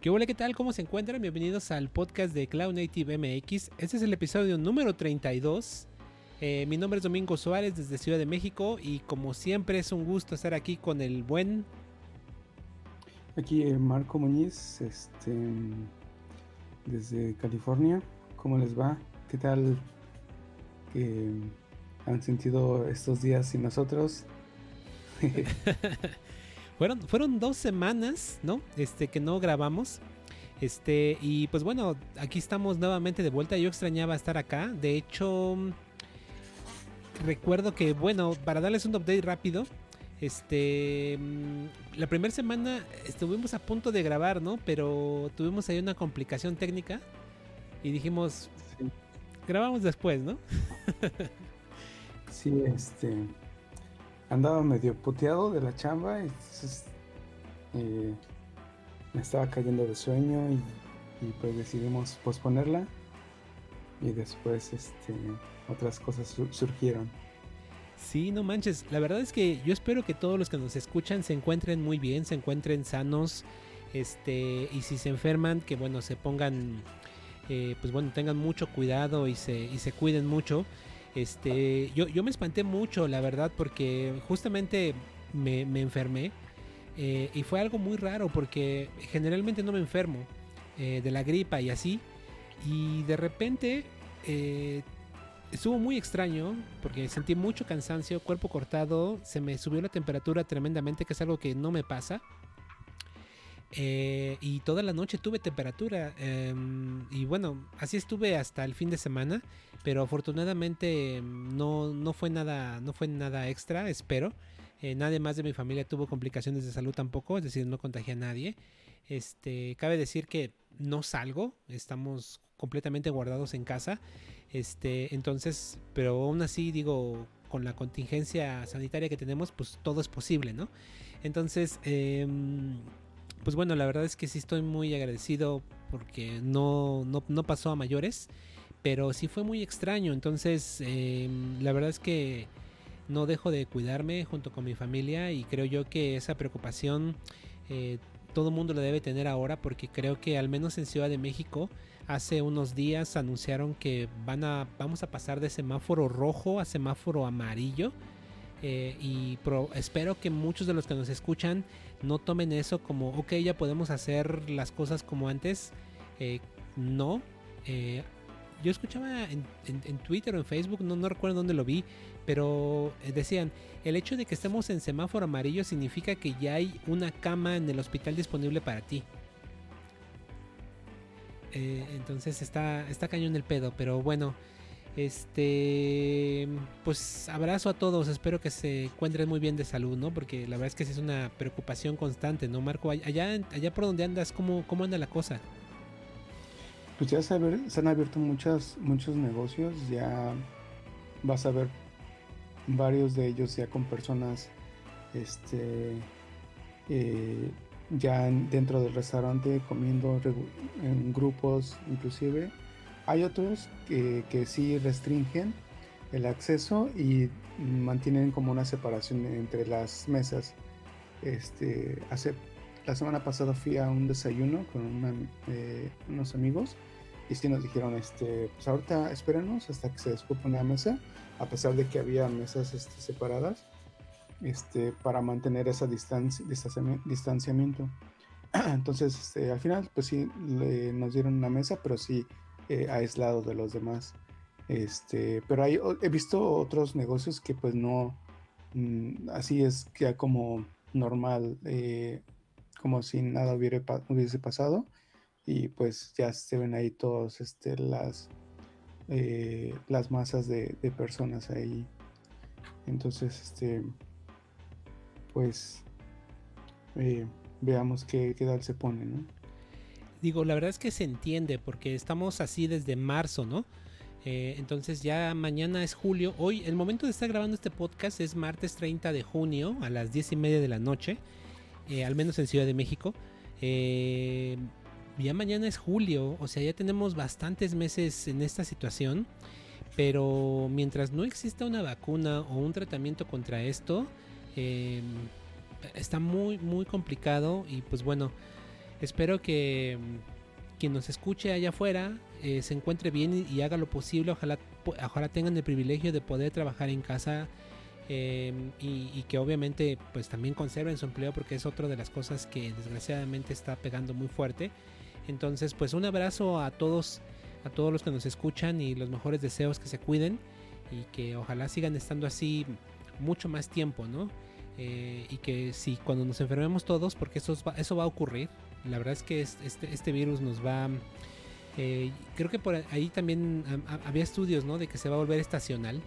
¿Qué hola, qué tal? ¿Cómo se encuentran? Bienvenidos al podcast de Cloud Native MX. Este es el episodio número 32. Eh, mi nombre es Domingo Suárez desde Ciudad de México y como siempre es un gusto estar aquí con el buen... Aquí eh, Marco Muñiz, este, desde California. ¿Cómo les va? ¿Qué tal que han sentido estos días sin nosotros? Fueron, fueron dos semanas, ¿no? Este, que no grabamos. Este, y pues bueno, aquí estamos nuevamente de vuelta. Yo extrañaba estar acá. De hecho, recuerdo que, bueno, para darles un update rápido, este, la primera semana estuvimos a punto de grabar, ¿no? Pero tuvimos ahí una complicación técnica y dijimos, grabamos después, ¿no? sí, este, andaba medio puteado de la chamba y entonces eh, me estaba cayendo de sueño y, pues decidimos posponerla y después este otras cosas surgieron. Sí, no manches. La verdad es que yo espero que todos los que nos escuchan se encuentren muy bien, se encuentren sanos, este, y si se enferman, que bueno, se pongan, eh, pues bueno, tengan mucho cuidado y se, y se cuiden mucho. Este, yo, yo me espanté mucho, la verdad, porque justamente me, enfermé. Eh, y fue algo muy raro porque generalmente no me enfermo eh, de la gripa y así. Y de repente eh, estuvo muy extraño porque sentí mucho cansancio, cuerpo cortado, se me subió la temperatura tremendamente, que es algo que no me pasa. Eh, y toda la noche tuve temperatura. Em, y bueno, así estuve hasta el fin de semana. Pero afortunadamente em, no, no, fue, nada, no fue nada extra, espero. Eh, nadie más de mi familia tuvo complicaciones de salud tampoco, es decir, no contagié a nadie. Este, cabe decir que no salgo, estamos completamente guardados en casa. Este, entonces, pero aún así digo, con la contingencia sanitaria que tenemos, pues todo es posible, ¿no? Entonces, eh, pues bueno, la verdad es que sí estoy muy agradecido porque no, no, pasó a mayores, pero sí fue muy extraño. Entonces, em, la verdad es que no dejo de cuidarme junto con mi familia y creo yo que esa preocupación eh, todo mundo la debe tener ahora porque creo que al menos en Ciudad de México hace unos días anunciaron que van a, vamos a pasar de semáforo rojo a semáforo amarillo eh, y espero que muchos de los que nos escuchan no tomen eso como, ok, ya podemos hacer las cosas como antes. Eh, no. Eh, yo escuchaba en, Twitter o en Facebook, no, no recuerdo dónde lo vi, pero decían, el hecho de que estemos en semáforo amarillo significa que ya hay una cama en el hospital disponible para ti. entonces está, está cañón el pedo, pero bueno. Este, pues abrazo a todos, espero que se encuentren muy bien de salud, ¿no? Porque la verdad es que es una preocupación constante, ¿no, Marco? Allá, allá por donde andas, ¿cómo, cómo anda la cosa? Pues ya se, han abierto muchas, muchos negocios, ya vas a ver varios de ellos ya con personas, este, eh, ya dentro del restaurante comiendo en grupos inclusive hay otros que, que sí restringen el acceso y mantienen como una separación entre las mesas. Este, hace, la semana pasada fui a un desayuno con eh, unos amigos y sí nos dijeron, este, pues ahorita espérenos hasta que se descupe una mesa, a pesar de que había mesas este, separadas, este, para mantener distancia, distanciamiento. Entonces, este, al final, pues sí, nos dieron una mesa, pero sí eh, aislado de los demás. Este, pero hay, he visto otros negocios que pues no, mm, así es ya como normal, eh, como si nada hubiese pasado y pues ya se ven ahí todos este, las, eh, las masas de, personas ahí. Entonces, este, pues veamos qué, qué tal se pone, ¿no? Digo, la verdad es que se entiende porque estamos así desde marzo, ¿no? Eh, entonces ya mañana es julio. Hoy, el momento de estar grabando este podcast es martes 30 de junio a las 10 y media de la noche, eh, al menos en Ciudad de México. Eh, ya mañana es julio, o sea, ya tenemos bastantes meses en esta situación. Pero mientras no exista una vacuna o un tratamiento contra esto, está muy, muy complicado. Y pues bueno, espero que mm, quien nos escuche allá afuera eh, se encuentre bien y, haga lo posible. Ojalá, ojalá tengan el privilegio de poder trabajar en casa em, y, que obviamente pues también conserven su empleo porque es otra de las cosas que desgraciadamente está pegando muy fuerte. Entonces pues un abrazo a todos, a todos los que nos escuchan y los mejores deseos que se cuiden y que ojalá sigan estando así mucho más tiempo, ¿no? Eh, y que si cuando nos enfermemos todos, porque eso eso va a ocurrir, la verdad es que este, este virus nos va... Eh, creo que por ahí también había estudios, ¿no? De que se va a volver estacional.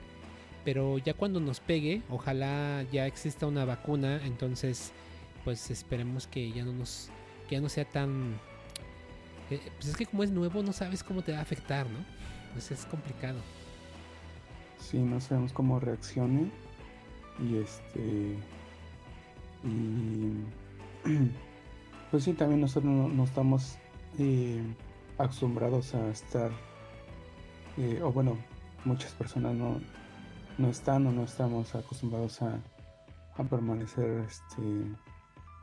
Pero ya cuando nos pegue, ojalá ya exista una vacuna. Entonces, pues esperemos que ya no nos... Que ya no sea tan... Eh, pues es que como es nuevo, no sabes cómo te va a afectar, ¿no? Pues es complicado. Sí, no sabemos cómo reaccione. Y este. Y. Pues sí, también nosotros no, estamos eh, acostumbrados a estar. Eh, o bueno, muchas personas no, no están o no estamos acostumbrados a, a permanecer este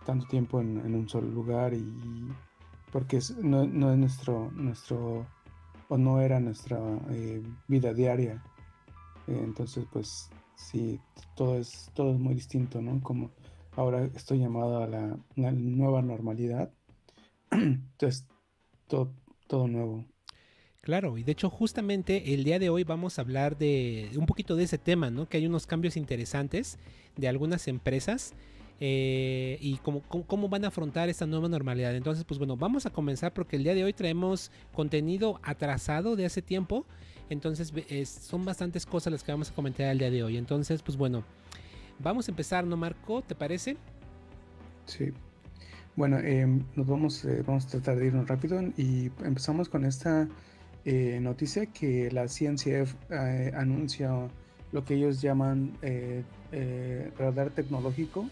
tanto tiempo en, un solo lugar y porque no, es nuestro nuestro o no era nuestra eh, vida diaria entonces pues sí, todo es, todo es muy distinto, ¿no? Como ahora estoy llamado a la, nueva normalidad. Entonces, todo, nuevo. Claro, y de hecho justamente el día de hoy vamos a hablar de un poquito de ese tema, ¿no? Que hay unos cambios interesantes de algunas empresas eh, y cómo, cómo, van a afrontar esta nueva normalidad. Entonces, pues bueno, vamos a comenzar porque el día de hoy traemos contenido atrasado de hace tiempo entonces son bastantes cosas las que vamos a comentar el día de hoy. Entonces, pues bueno, vamos a empezar, ¿no, Marco? ¿Te parece? Sí. Bueno, em, nos vamos, eh, vamos a tratar de irnos rápido y empezamos con esta eh, noticia que la CNCF eh, anuncia lo que ellos llaman radar tecnológico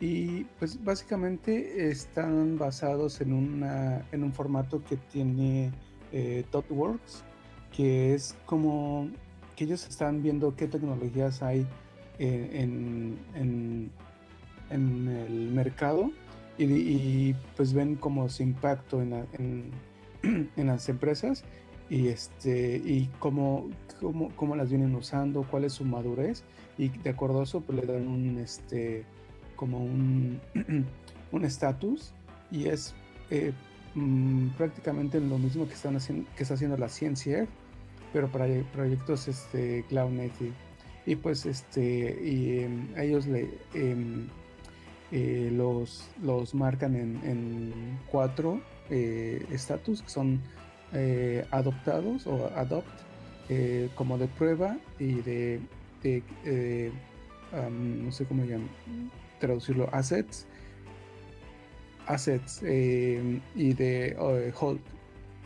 y pues básicamente están basados en, una, en un formato que tiene ThoughtWorks que es como que ellos están viendo qué tecnologías hay en, en, el mercado y, pues ven como su impacto en, en, las empresas y este y cómo, cómo, cómo, las vienen usando, cuál es su madurez y de acuerdo a eso pues le dan un este como un un estatus y es eh, mm, prácticamente lo mismo que están haciendo que está haciendo la ciencia pero para proyectos este, Cloud Native. Y pues este, y, em, ellos le, em, eh, los, los marcan en, cuatro eh, estatus que son eh, adoptados o adopt como de prueba y de, no sé cómo llaman, traducirlo, assets, assets em, y de hold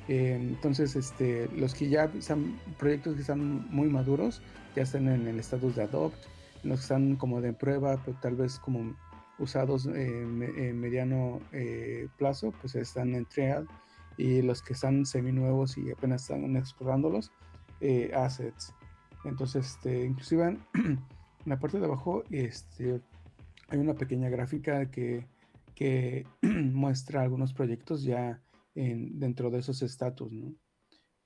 entonces, este, los que ya están, proyectos que están muy maduros, ya están en el estatus de adopt, los que están como de prueba, pero tal vez como usados en, mediano eh, plazo, pues están en trial, y los que están seminuevos y apenas están explorándolos, eh, assets. Entonces, este, inclusive en la parte de abajo este, hay una pequeña gráfica que muestra algunos proyectos ya dentro de esos estatus.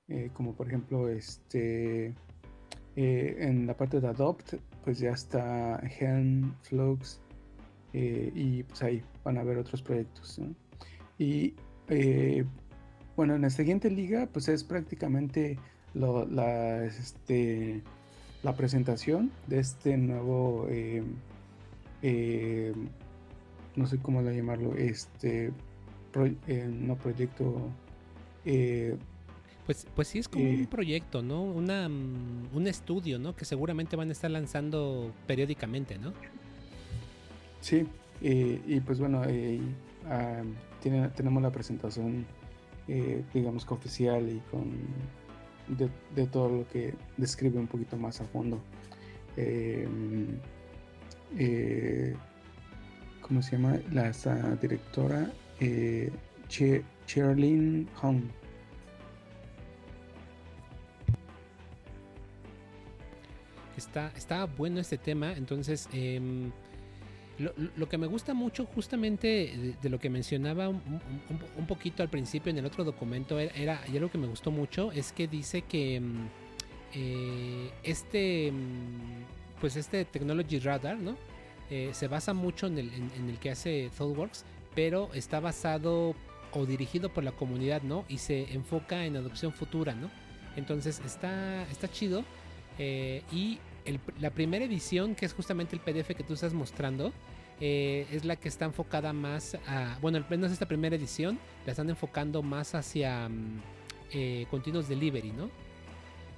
Eh, como por ejemplo, este, eh, en la parte de Adopt, pues ya está Helm, Flux, eh, y pues ahí van a ver otros proyectos. Y bueno, en la siguiente liga, pues es prácticamente la, este, la presentación de este nuevo, no sé cómo llamarlo, este eh, no proyecto. Eh, pues, pues sí es como un eh, proyecto, ¿no? Una, mm, un estudio, ¿no? Que seguramente van a estar lanzando periódicamente, ¿no? Sí, y pues bueno, tiene, tenemos la presentación, digamos que oficial y con de, todo lo que describe un poquito más a fondo. ¿Cómo se llama? La directora eh, Hong. Está, bueno este tema, entonces em, Lo, que me gusta mucho justamente de, lo que mencionaba un, poquito al principio en el otro documento era, y algo que me gustó mucho es que dice que mm, eh, este mm, pues este technology radar no eh, se basa mucho en el que hace ThoughtWorks pero está basado o dirigido por la comunidad no y se enfoca en adopción futura no entonces está está chido eh, y la primera edición, que es justamente el PDF que tú estás mostrando, eh, es la que está enfocada más a. Bueno, al menos esta primera edición la están enfocando más hacia mm, eh, continuos delivery, ¿no?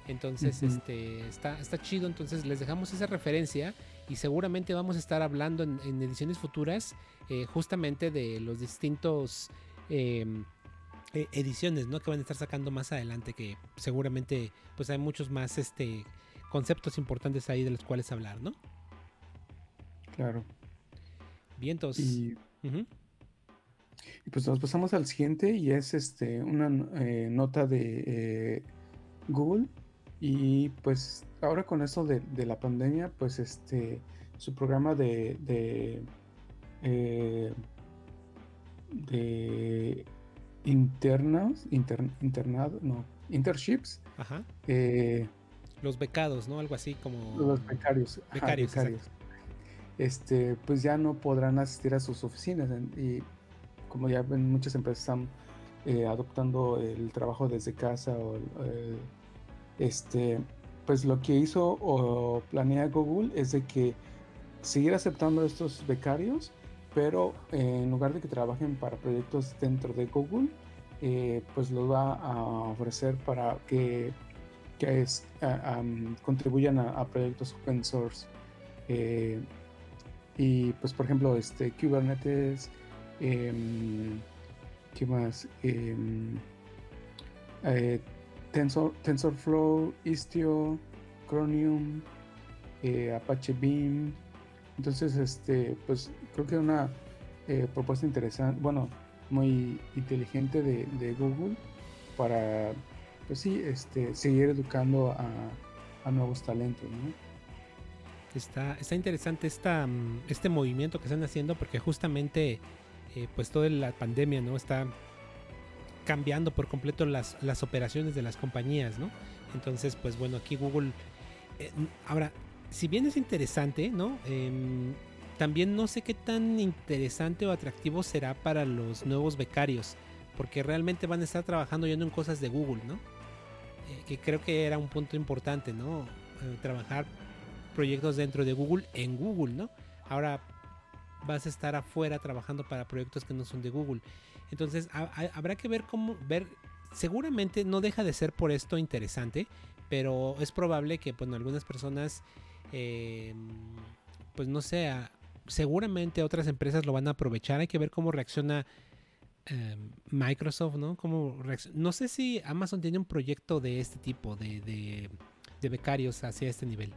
Entonces, este, está, está chido. Entonces, les dejamos esa referencia y seguramente vamos a estar hablando en, ediciones futuras justamente de los distintos em, ediciones, ¿no? Que van a estar sacando más adelante, que seguramente pues hay muchos más este conceptos importantes ahí de los cuales hablar, ¿no? Claro. Bien, entonces. Y, pues nos pasamos al siguiente y es este una eh, nota de eh, Google. Y pues ahora con eso de, la pandemia, pues este su programa de de, eh, de internos, internado, no, internships, Ajá. Los becados, ¿no? Algo así como... Los becarios. Becarios, Este, pues ya no podrán asistir a sus oficinas y como ya ven, muchas empresas están eh, adoptando el trabajo desde casa o este, pues lo que hizo o planea Google es de que seguir aceptando estos becarios, pero en lugar de que trabajen para proyectos dentro de Google, eh, pues los va a ofrecer para que que es, contribuyan a, proyectos open source. Eh, y pues por ejemplo, este Kubernetes, em, ¿qué más? Eh, Tensor, TensorFlow, Istio, Chromium, eh, Apache Beam. Entonces, este, pues creo que una propuesta interesante, bueno, muy inteligente de, Google para pues sí, este, seguir educando a, nuevos talentos. Está, está interesante esta, mm, este movimiento que están haciendo porque justamente eh, pues toda la pandemia no está cambiando por completo las, las operaciones de las compañías, ¿no? Entonces, pues bueno, aquí Google... Eh, ahora, si bien es interesante, ¿no? Em, también no sé qué tan interesante o atractivo será para los nuevos becarios, porque realmente van a estar trabajando yendo en cosas de Google, ¿no? Eh, que creo que era un punto importante, ¿no? Eh, trabajar proyectos dentro de Google en Google, ¿no? Ahora vas a estar afuera trabajando para proyectos que no son de Google. Entonces habrá que ver cómo ver. Seguramente no deja de ser por esto interesante, pero es probable que, bueno, algunas personas, eh, pues no sé, seguramente otras empresas lo van a aprovechar. Hay que ver cómo reacciona Em, Microsoft, ¿no? Como no sé si Amazon tiene un proyecto de este tipo, de, becarios hacia este nivel.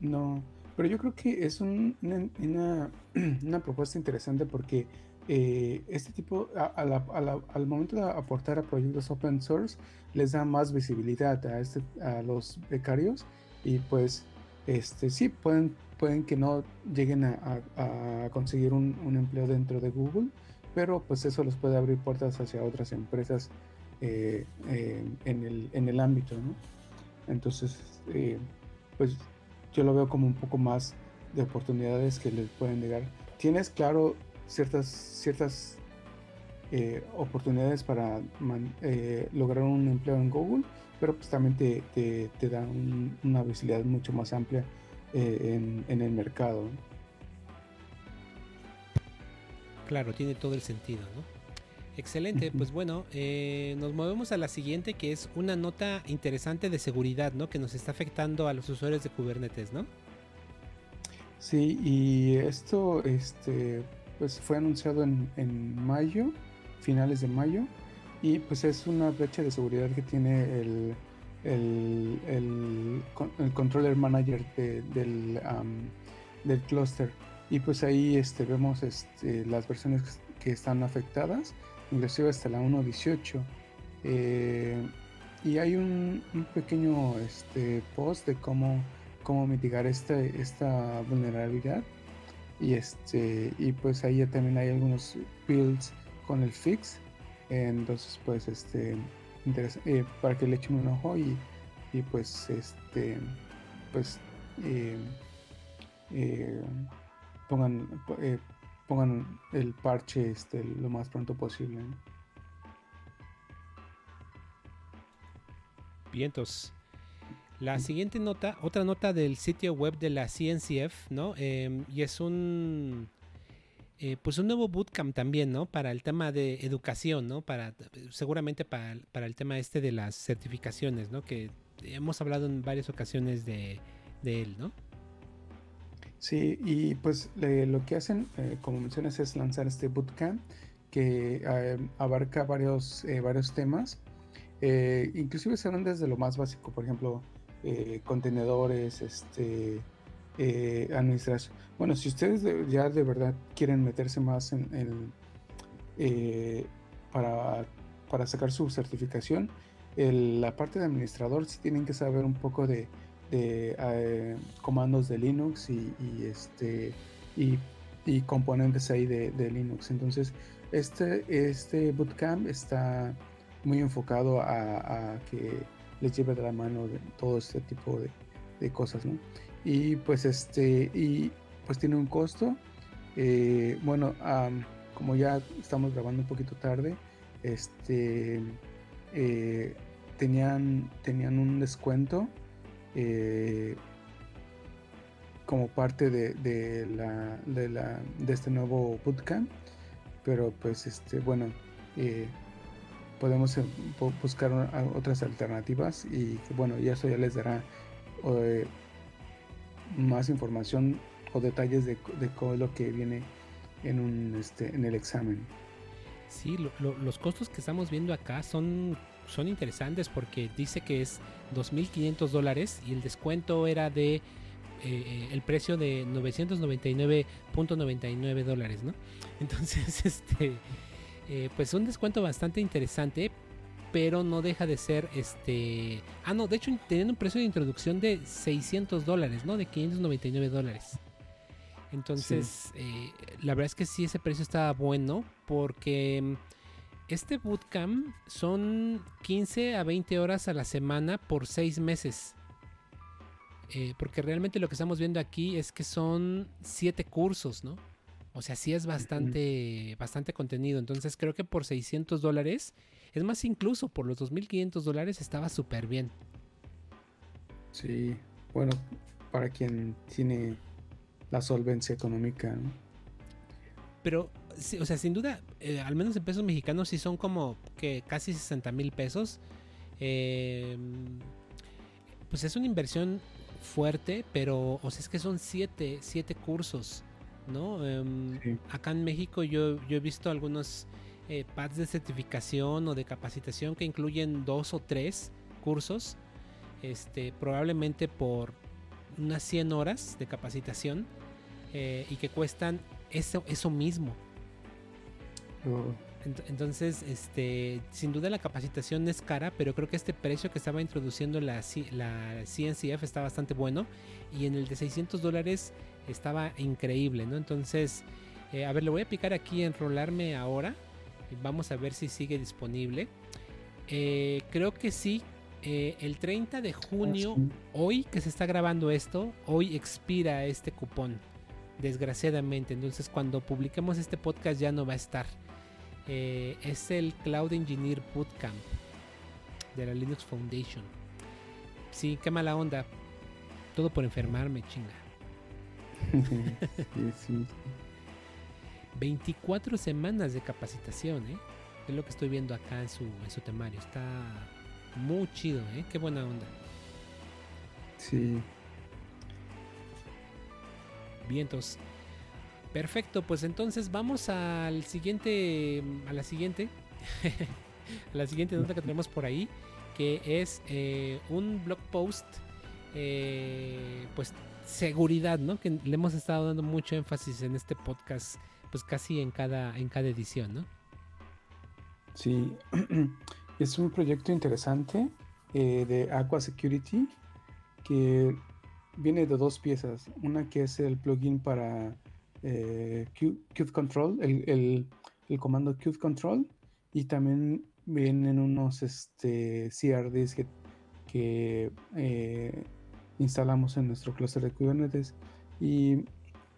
No, pero yo creo que es una, una, propuesta interesante porque eh, este tipo, al momento de aportar a proyectos open source, les da más visibilidad a, este, a los becarios y pues este, sí, pueden, pueden que no lleguen a, conseguir un, empleo dentro de Google, pero pues eso les puede abrir puertas hacia otras empresas eh, eh, en, el, ámbito, ¿no? Entonces, eh, pues yo lo veo como un poco más de oportunidades que les pueden llegar. Tienes, claro, ciertas, ciertas oportunidades para lograr un empleo en Google, pero pues también te, te, da una visibilidad mucho más amplia en, en, el mercado. Claro, tiene todo el sentido, ¿no? Excelente, pues bueno, eh, nos movemos a la siguiente que es una nota interesante de seguridad, ¿no? Que nos está afectando a los usuarios de Kubernetes, ¿no? Sí, y esto este, pues fue anunciado en, mayo, finales de mayo, y pues es una brecha de seguridad que tiene el, el, controller manager del, del cluster y pues ahí este, vemos este, las versiones que están afectadas, inclusive hasta la 1.18. Eh, y hay un, pequeño este, post de cómo, cómo mitigar este, esta vulnerabilidad. Y este y pues ahí también hay algunos builds con el fix. Entonces pues este eh, para que le echen un ojo y, y pues este pues eh, eh, pongan pongan el parche este lo más pronto posible vientos la siguiente nota, otra nota del sitio web de la CNCF, ¿no? Em, y es un, eh, pues un nuevo bootcamp también, ¿no? Para el tema de educación, ¿no? Para, seguramente para, el tema este de las certificaciones, ¿no? Que hemos hablado en varias ocasiones de, él, ¿no? Sí, y pues lo que hacen, eh, como mencionas, es lanzar este bootcamp que eh, abarca varios, varios temas. inclusive se van desde lo más básico, por ejemplo, eh, contenedores, este, eh, administración. Bueno, si ustedes ya de verdad quieren meterse más en, eh, para, sacar su certificación, la parte de administrador sí tienen que saber un poco de, comandos de Linux y, este y, componentes ahí de, Linux. Entonces, este, este bootcamp está muy enfocado a que les lleve de la mano de todo este tipo de, cosas, ¿no? Y pues este, y pues tiene un costo. Eh, bueno, como ya estamos grabando un poquito tarde, este, eh, tenían, tenían un descuento eh, como parte de, la, de, la, de este nuevo bootcamp, pero pues este, bueno, podemos eh, buscar otras alternativas y bueno, y eso ya les dará eh, más información o detalles de, de lo que viene en, un, este, en el examen. Sí, los costos que estamos viendo acá son, son interesantes porque dice que es 2.500 dólares y el descuento era de eh, el precio de 999.99 dólares, ¿no? Entonces, este eh, pues un descuento bastante interesante, pero no deja de ser este... Ah, no, de hecho teniendo un precio de introducción de 600 dólares, ¿no? De 599 dólares. Entonces, eh, la verdad es que sí, ese precio está bueno porque mm, este bootcamp son 15 a 20 horas a la semana por 6 meses. Eh, porque realmente lo que estamos viendo aquí es que son 7 cursos, ¿no? O sea, sí es bastante, bastante contenido. Entonces creo que por 600 dólares, es más incluso por los 2.500 dólares estaba súper bien. Sí, bueno, para quien tiene la solvencia económica, ¿no? Pero, o sea, sin duda, eh, al menos en pesos mexicanos sí son como que casi 60 mil pesos. Em, pues es una inversión fuerte, pero, o sea, es que son siete, siete cursos. ¿No? Em, acá en México yo, he visto algunos eh, pads de certificación o de capacitación que incluyen dos o tres cursos, este, probablemente por unas 100 horas de capacitación eh, y que cuestan eso, eso mismo. Oh. Entonces, este, sin duda la capacitación es cara, pero creo que este precio que estaba introduciendo la, la CNCF está bastante bueno. Y en el de 600 dólares estaba increíble, ¿no? Entonces, eh, a ver, le voy a picar aquí, enrolarme ahora. Vamos a ver si sigue disponible. Eh, creo que sí. Eh, el 30 de junio, hoy que se está grabando esto, hoy expira este cupón. Desgraciadamente. Entonces, cuando publiquemos este podcast ya no va a estar. es el Cloud Engineer Bootcamp de la Linux Foundation. Sí, qué mala onda. Todo por enfermarme, chinga. 24 semanas de capacitación, ¿eh? Es lo que estoy viendo acá en su, en su temario. Está muy chido, ¿eh? Qué buena onda. Sí. Vientos. Perfecto, pues entonces vamos al siguiente, a la siguiente, a la siguiente nota que tenemos por ahí, que es eh, un blog post, eh, pues seguridad, ¿no? Que le hemos estado dando mucho énfasis en este podcast, pues casi en cada, en cada edición, ¿no? Sí, es un proyecto interesante eh, de Aqua Security que viene de dos piezas. Una que es el plugin para eh, Control, el, el, comando Qt Control, y también vienen unos este, CRDs que, que eh, instalamos en nuestro cluster de Kubernetes. Y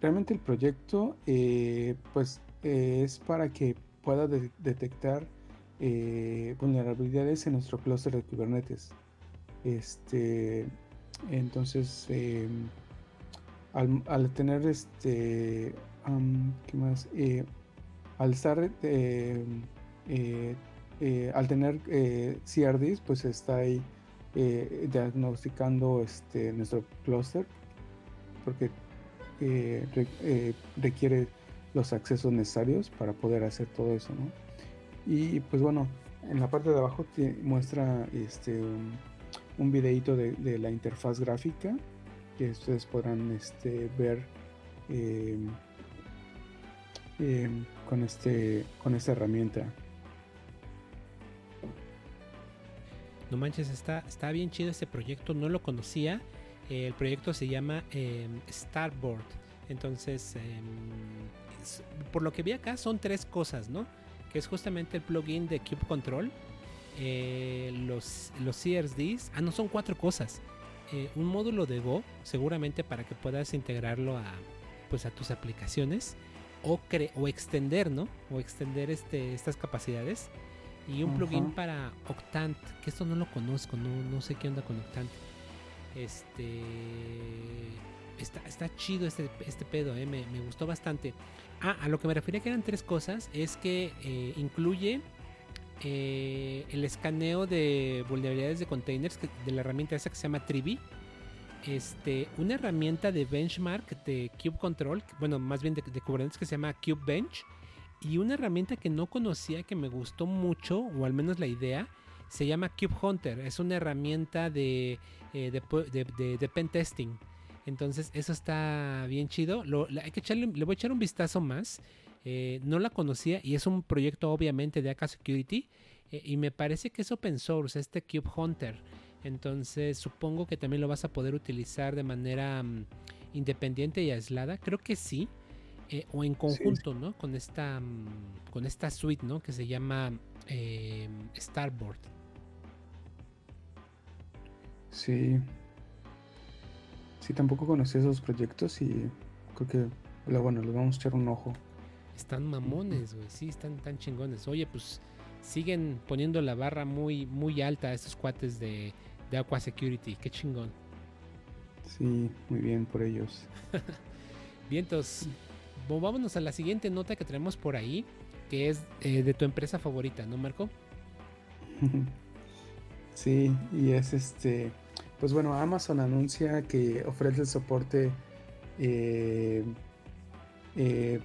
realmente el proyecto eh, pues es para que pueda detectar vulnerabilidades en nuestro cluster de Kubernetes. Este, entonces, em, al, tener este, ¿qué más? Eh, al estar, eh, eh, al tener CRDs, pues está ahí diagnosticando este, nuestro cluster, porque requiere los accesos necesarios para poder hacer todo eso. Y pues bueno, en la parte de abajo te muestra este un videito de, la interfaz gráfica que ustedes podrán este, ver con, este, con esta herramienta. No manches, está, está bien chido este proyecto, no lo conocía. el proyecto se llama em, Starboard. Entonces, por lo que vi acá, son tres cosas, ¿no? Que es justamente el plugin de Cube Control, eh, los, los CRDs. Ah, no, son cuatro cosas. Eh, un módulo de Go, seguramente para que puedas integrarlo a, pues, a tus aplicaciones. O, o extender, ¿no? O extender este, estas capacidades. Y un plugin para Octant, que esto no lo conozco, no, no sé qué onda con Octant. Este. Está, está chido este, este pedo, eh, me, me, gustó bastante. Ah, a lo que me refería que eran tres cosas, es que incluye eh, el escaneo de vulnerabilidades de containers de la herramienta esa que se llama Trivi. Este, una herramienta de benchmark de Cube Control, bueno, más bien de, Kubernetes que se llama Cube Bench. Y una herramienta que no conocía, que me gustó mucho, o al menos la idea, se llama Cube Hunter. Es una herramienta de, eh, de, pen testing. Entonces, eso está bien chido. hay que echarle, le voy a echar un vistazo más. Eh, no la conocía y es un proyecto obviamente de AK Security eh, y me parece que es open source, este Cube Hunter. Entonces supongo que también lo vas a poder utilizar de manera mm, independiente y aislada. Creo que sí. Eh, o en conjunto, ¿no? Con esta, mm, con esta suite, ¿no? Que se llama Starboard. Sí. Sí, tampoco conocí esos proyectos y creo que, bueno, les vamos a echar un ojo. Están mamones, güey. Sí, están tan chingones. Oye, pues siguen poniendo la barra muy, muy alta a estos cuates de, de Aqua Security. Qué chingón. Sí, muy bien por ellos. Vientos. Vámonos a la siguiente nota que tenemos por ahí, que es eh, de tu empresa favorita, ¿no, Marco? sí, y es este. Pues bueno, Amazon anuncia que ofrece el soporte eh, eh,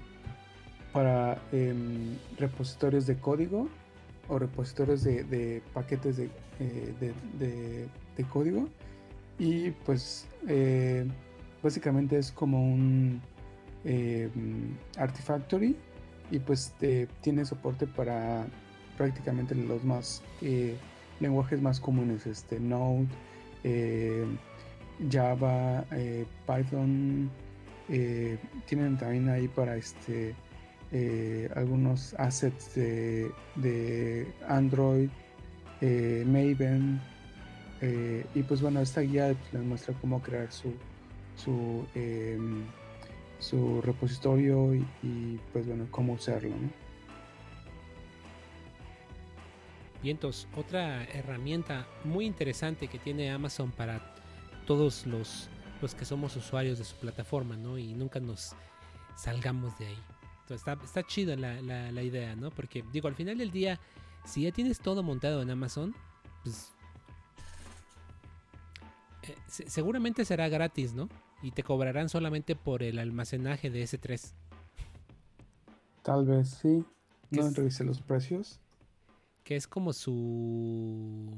para em, repositorios de código o repositorios de, paquetes de, código y pues básicamente es como un em, Artifactory y pues tiene soporte para prácticamente los más eh, lenguajes más comunes este Node Java Python tienen también ahí para este eh, algunos assets de, Android, eh, Maven. Eh, y pues bueno, esta guía les muestra cómo crear su, su, em, su repositorio y, pues bueno, cómo usarlo. ¿no? Vientos, otra herramienta muy interesante que tiene Amazon para todos los, los que somos usuarios de su plataforma, ¿no? Y nunca nos salgamos de ahí está, está chida la, idea, ¿no? Porque digo, al final del día, si ya tienes todo montado en Amazon, pues eh, seguramente será gratis, ¿no? Y te cobrarán solamente por el almacenaje de S3. Tal vez sí. No revise los precios. Que es como su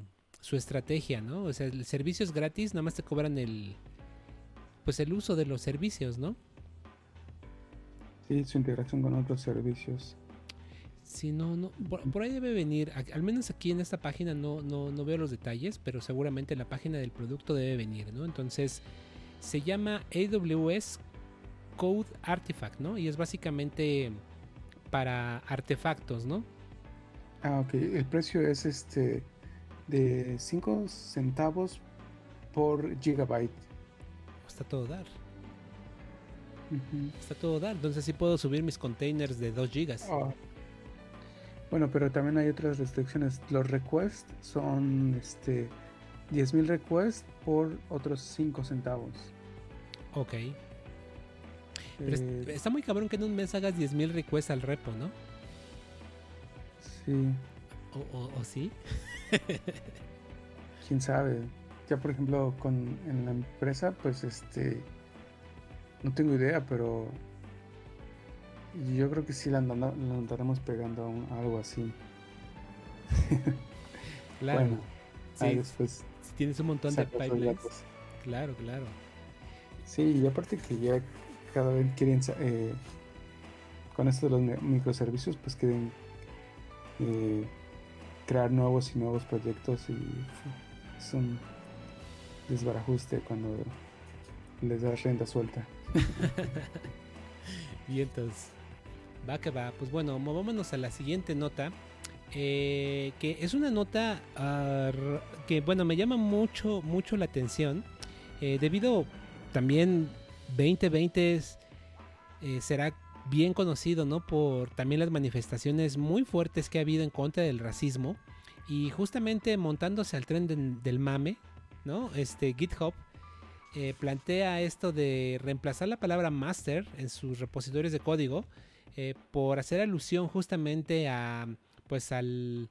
su estrategia, ¿no? O sea, el servicio es gratis, nada más te cobran el pues el uso de los servicios, ¿no? Sí, su integración con otros servicios. Sí, no, no, por, ahí debe venir, al menos aquí en esta página no, no, no veo los detalles, pero seguramente la página del producto debe venir, ¿no? Entonces, se llama AWS Code Artifact, ¿no? Y es básicamente para artefactos, ¿no? Ah, ok. El precio es este de 5 centavos por gigabyte. Está todo dar. Está todo dar. Entonces sí puedo subir mis containers de 2 gigas. Ah. Bueno, pero también hay otras restricciones. Los requests son este 10.000 requests por otros 5 centavos. Ok. Eh, está muy cabrón que en un mes hagas 10.000 requests al repo, ¿no? Sí. ¿O, sí? Quién sabe. Ya por ejemplo con en la empresa, pues este no tengo idea, pero yo creo que sí la, andaremos pegando a, algo así. claro. Bueno, sí, después si tienes un montón de pipelines. Claro, claro. Sí, y aparte que ya cada vez quieren, eh, con esto de los microservicios, pues quieren eh, crear nuevos y nuevos proyectos y es un desbarajuste cuando les das renta suelta. y entonces, va que va. Pues bueno, movámonos a la siguiente nota. Eh, que es una nota ah, que bueno me llama mucho mucho la atención debido también 2020 eh, será bien conocido, ¿no? Por también las manifestaciones muy fuertes que ha habido en contra del racismo. Y justamente montándose al tren del mame, ¿no? Este GitHub eh, plantea esto de reemplazar la palabra master en sus repositorios de código eh, por hacer alusión justamente a, pues al,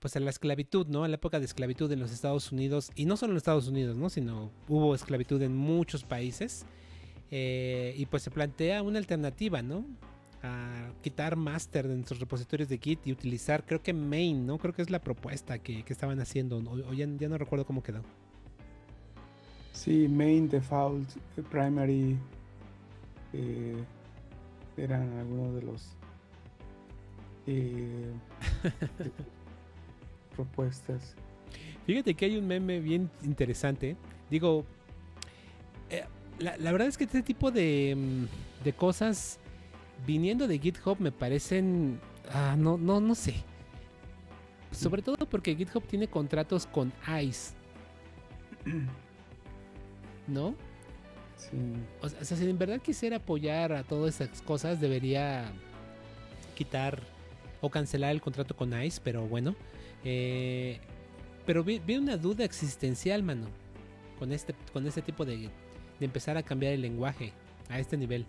pues a la esclavitud, ¿no? A la época de esclavitud en los Estados Unidos y no solo en los Estados Unidos, ¿no? Sino hubo esclavitud en muchos países eh, y pues se plantea una alternativa, ¿no? A quitar master de nuestros repositorios de Git y utilizar, creo que main, ¿no? Creo que es la propuesta que, estaban haciendo, o, ya, no recuerdo cómo quedó. Sí, main, default, primary, eh, eran algunos de los eh, propuestas. Fíjate que hay un meme bien interesante. Digo, eh, la, verdad es que este tipo de, mm, de, cosas viniendo de GitHub me parecen, ah, no, no, no sé. Sobre todo porque GitHub tiene contratos con ICE. ¿No? Sí. O sea, si en verdad quisiera apoyar a todas esas cosas, debería quitar o cancelar el contrato con ICE, pero bueno. Eh, pero vi, una duda existencial, mano, con este, con este tipo de, de empezar a cambiar el lenguaje a este nivel.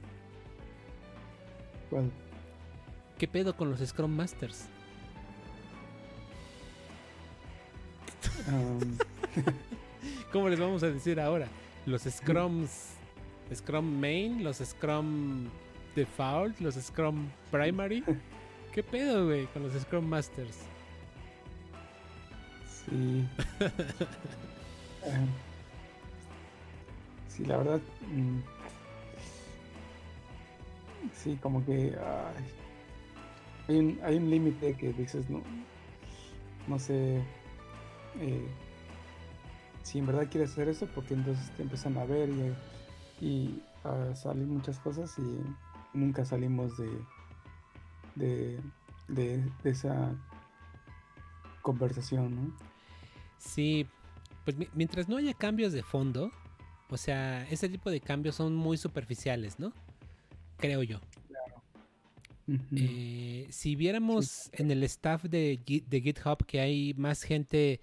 ¿Cuál? ¿Qué pedo con los Scrum Masters? Um. ¿Cómo les vamos a decir ahora? Los Scrums, Scrum Main, los Scrum Default, los Scrum Primary. ¿Qué pedo, güey, con los Scrum Masters? Sí. sí, la verdad. Mm, sí, como que. hay un, hay un límite que dices, no. No sé. Eh, si en verdad quieres hacer eso, porque entonces te empiezan a ver y, y a salir muchas cosas y nunca salimos de de, esa conversación, ¿no? Sí, pues mientras no haya cambios de fondo, o sea, ese tipo de cambios son muy superficiales, ¿no? Creo yo. Claro. Eh, si viéramos en el staff de, de, GitHub que hay más gente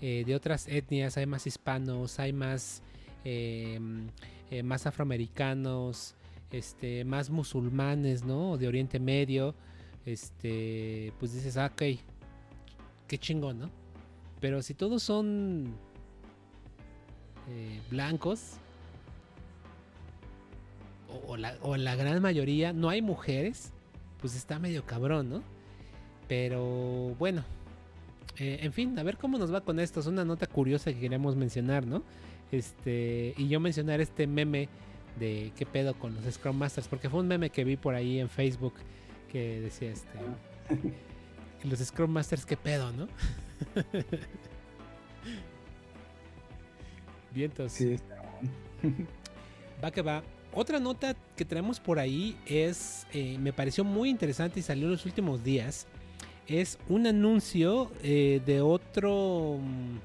eh, de otras etnias, hay más hispanos, hay más, eh, más afroamericanos, este, más musulmanes, ¿no? De Oriente Medio, este, pues dices, ah, ok, qué chingón, ¿no? Pero si todos son eh, blancos, o, la, gran mayoría, no hay mujeres, pues está medio cabrón, ¿no? Pero bueno, eh, en fin, a ver cómo nos va con esto. Es una nota curiosa que queremos mencionar, ¿no? Este, y yo mencionar este meme de qué pedo con los Scrum Masters, porque fue un meme que vi por ahí en Facebook que decía este los Scrum Masters qué pedo, ¿no? Vientos. Sí, va que va. otra nota que traemos por ahí es, eh, me pareció muy interesante y salió en los últimos días, es un anuncio eh, de otro... Mm,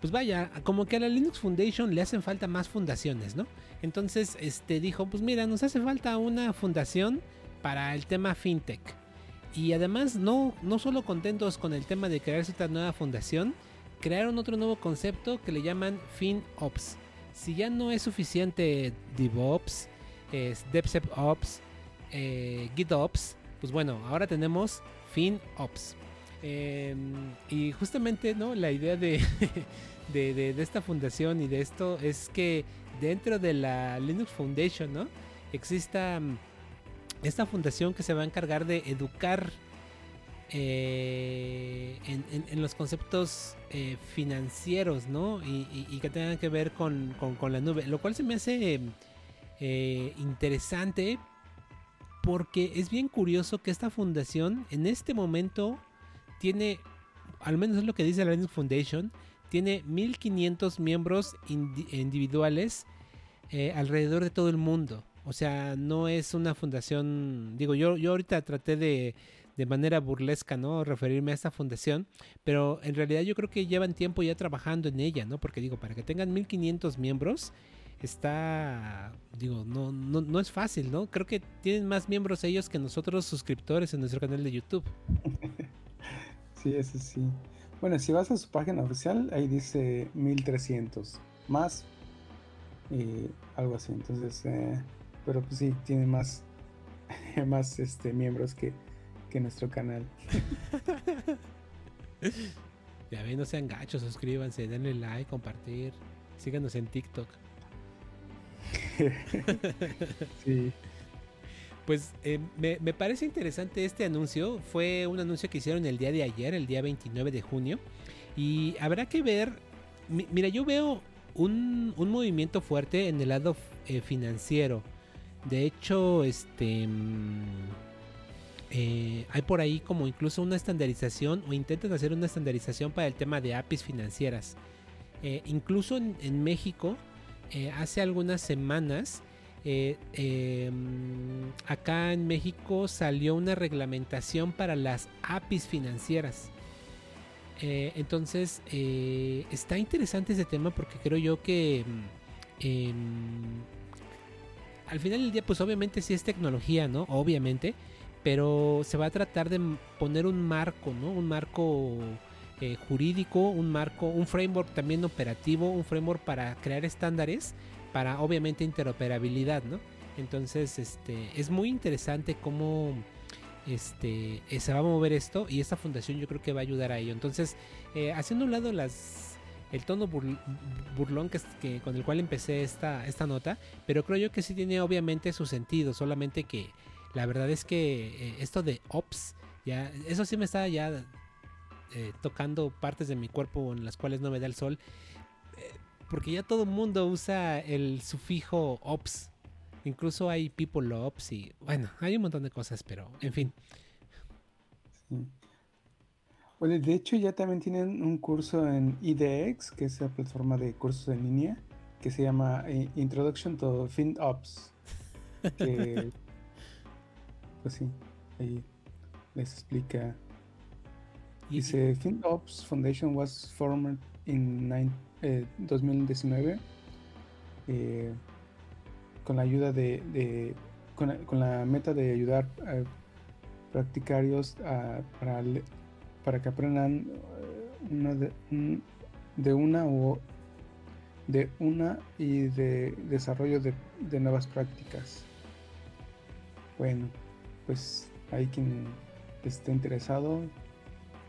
pues vaya, como que a la Linux Foundation le hacen falta más fundaciones, ¿no? Entonces, este dijo, pues mira, nos hace falta una fundación para el tema fintech. Y además, no, no solo contentos con el tema de crear esta nueva fundación, crearon otro nuevo concepto que le llaman FinOps. Si ya no es suficiente DevOps, es DevSecOps, eh, GitOps, pues bueno, ahora tenemos FinOps. Em, y justamente ¿no? la idea de, de, esta fundación y de esto es que dentro de la Linux Foundation ¿no? exista mm, esta fundación que se va a encargar de educar eh, en, los conceptos eh, financieros, ¿no? Y, que tengan que ver con, la nube, lo cual se me hace eh, interesante porque es bien curioso que esta fundación en este momento tiene, al menos es lo que dice la Linux Foundation, tiene 1500 miembros individuales alrededor de todo el mundo. O sea, no es una fundación, digo, yo, yo ahorita traté de, de manera burlesca, ¿no? Referirme a esta fundación, pero en realidad yo creo que llevan tiempo ya trabajando en ella, ¿no? Porque digo, para que tengan 1500 miembros, está, digo, no, no, no es fácil, ¿no? Creo que tienen más miembros ellos que nosotros suscriptores en nuestro canal de YouTube. sí, eso sí. Bueno, si vas a su página oficial, ahí dice 1300, más y algo así. Entonces, eh, pero pues sí, tiene más, más este, miembros que, que nuestro canal. ya ven, no sean gachos, suscríbanse, denle like, compartir, síganos en TikTok. sí. Pues eh, me, parece interesante este anuncio. Fue un anuncio que hicieron el día de ayer, el día 29 de junio. Y habrá que ver. mira, yo veo un, un, movimiento fuerte en el lado eh, financiero. De hecho, este. Mm, eh, hay por ahí como incluso una estandarización o intentan hacer una estandarización para el tema de APIs financieras. Eh, incluso en, México, hace algunas semanas, em, acá en México salió una reglamentación para las APIs financieras. entonces, está interesante ese tema porque creo yo que em, al final del día, pues obviamente sí es tecnología, ¿no? Obviamente. Pero se va a tratar de poner un marco, ¿no? Un marco eh, jurídico, un marco, un framework también operativo, un framework para crear estándares para obviamente interoperabilidad, ¿no? Entonces, este, es muy interesante cómo este, eh, se va a mover esto y esta fundación yo creo que va a ayudar a ello. Entonces, eh, haciendo un lado las el tono burlón que, con el cual empecé esta, esta nota, pero creo yo que sí tiene obviamente su sentido, solamente que la verdad es que eh, esto de ops, ya, eso sí me está ya tocando partes de mi cuerpo en las cuales no me da el sol, porque ya todo el mundo usa el sufijo ops, incluso hay people ops y bueno, hay un montón de cosas, pero en fin. Bueno, de hecho ya también tienen un curso en IDX, que es la plataforma de cursos en línea, que se llama eh, Introduction to FinOps. Que, pues sí, ahí les explica. Dice, FinOps Foundation was formed in 2019 eh, con la ayuda de, con, la, meta de ayudar a practicarios a, para para que aprendan eh, de, una o de una y de desarrollo de, nuevas prácticas. Bueno, pues hay quien esté interesado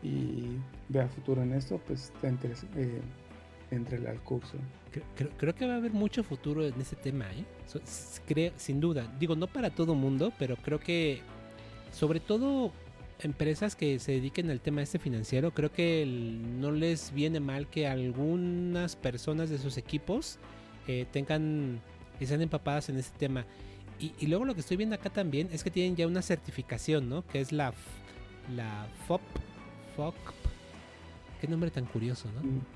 y vea futuro en esto, pues está eh, entre al curso. Creo, que va a haber mucho futuro en ese tema, ¿eh? creo, sin duda. Digo, no para todo mundo, pero creo que sobre todo empresas que se dediquen al tema este financiero, creo que no les viene mal que algunas personas de sus equipos eh, tengan, sean empapadas en este tema. Y, luego lo que estoy viendo acá también es que tienen ya una certificación, ¿no? Que es la, la FOP, FOP, qué nombre tan curioso, ¿no? Mm.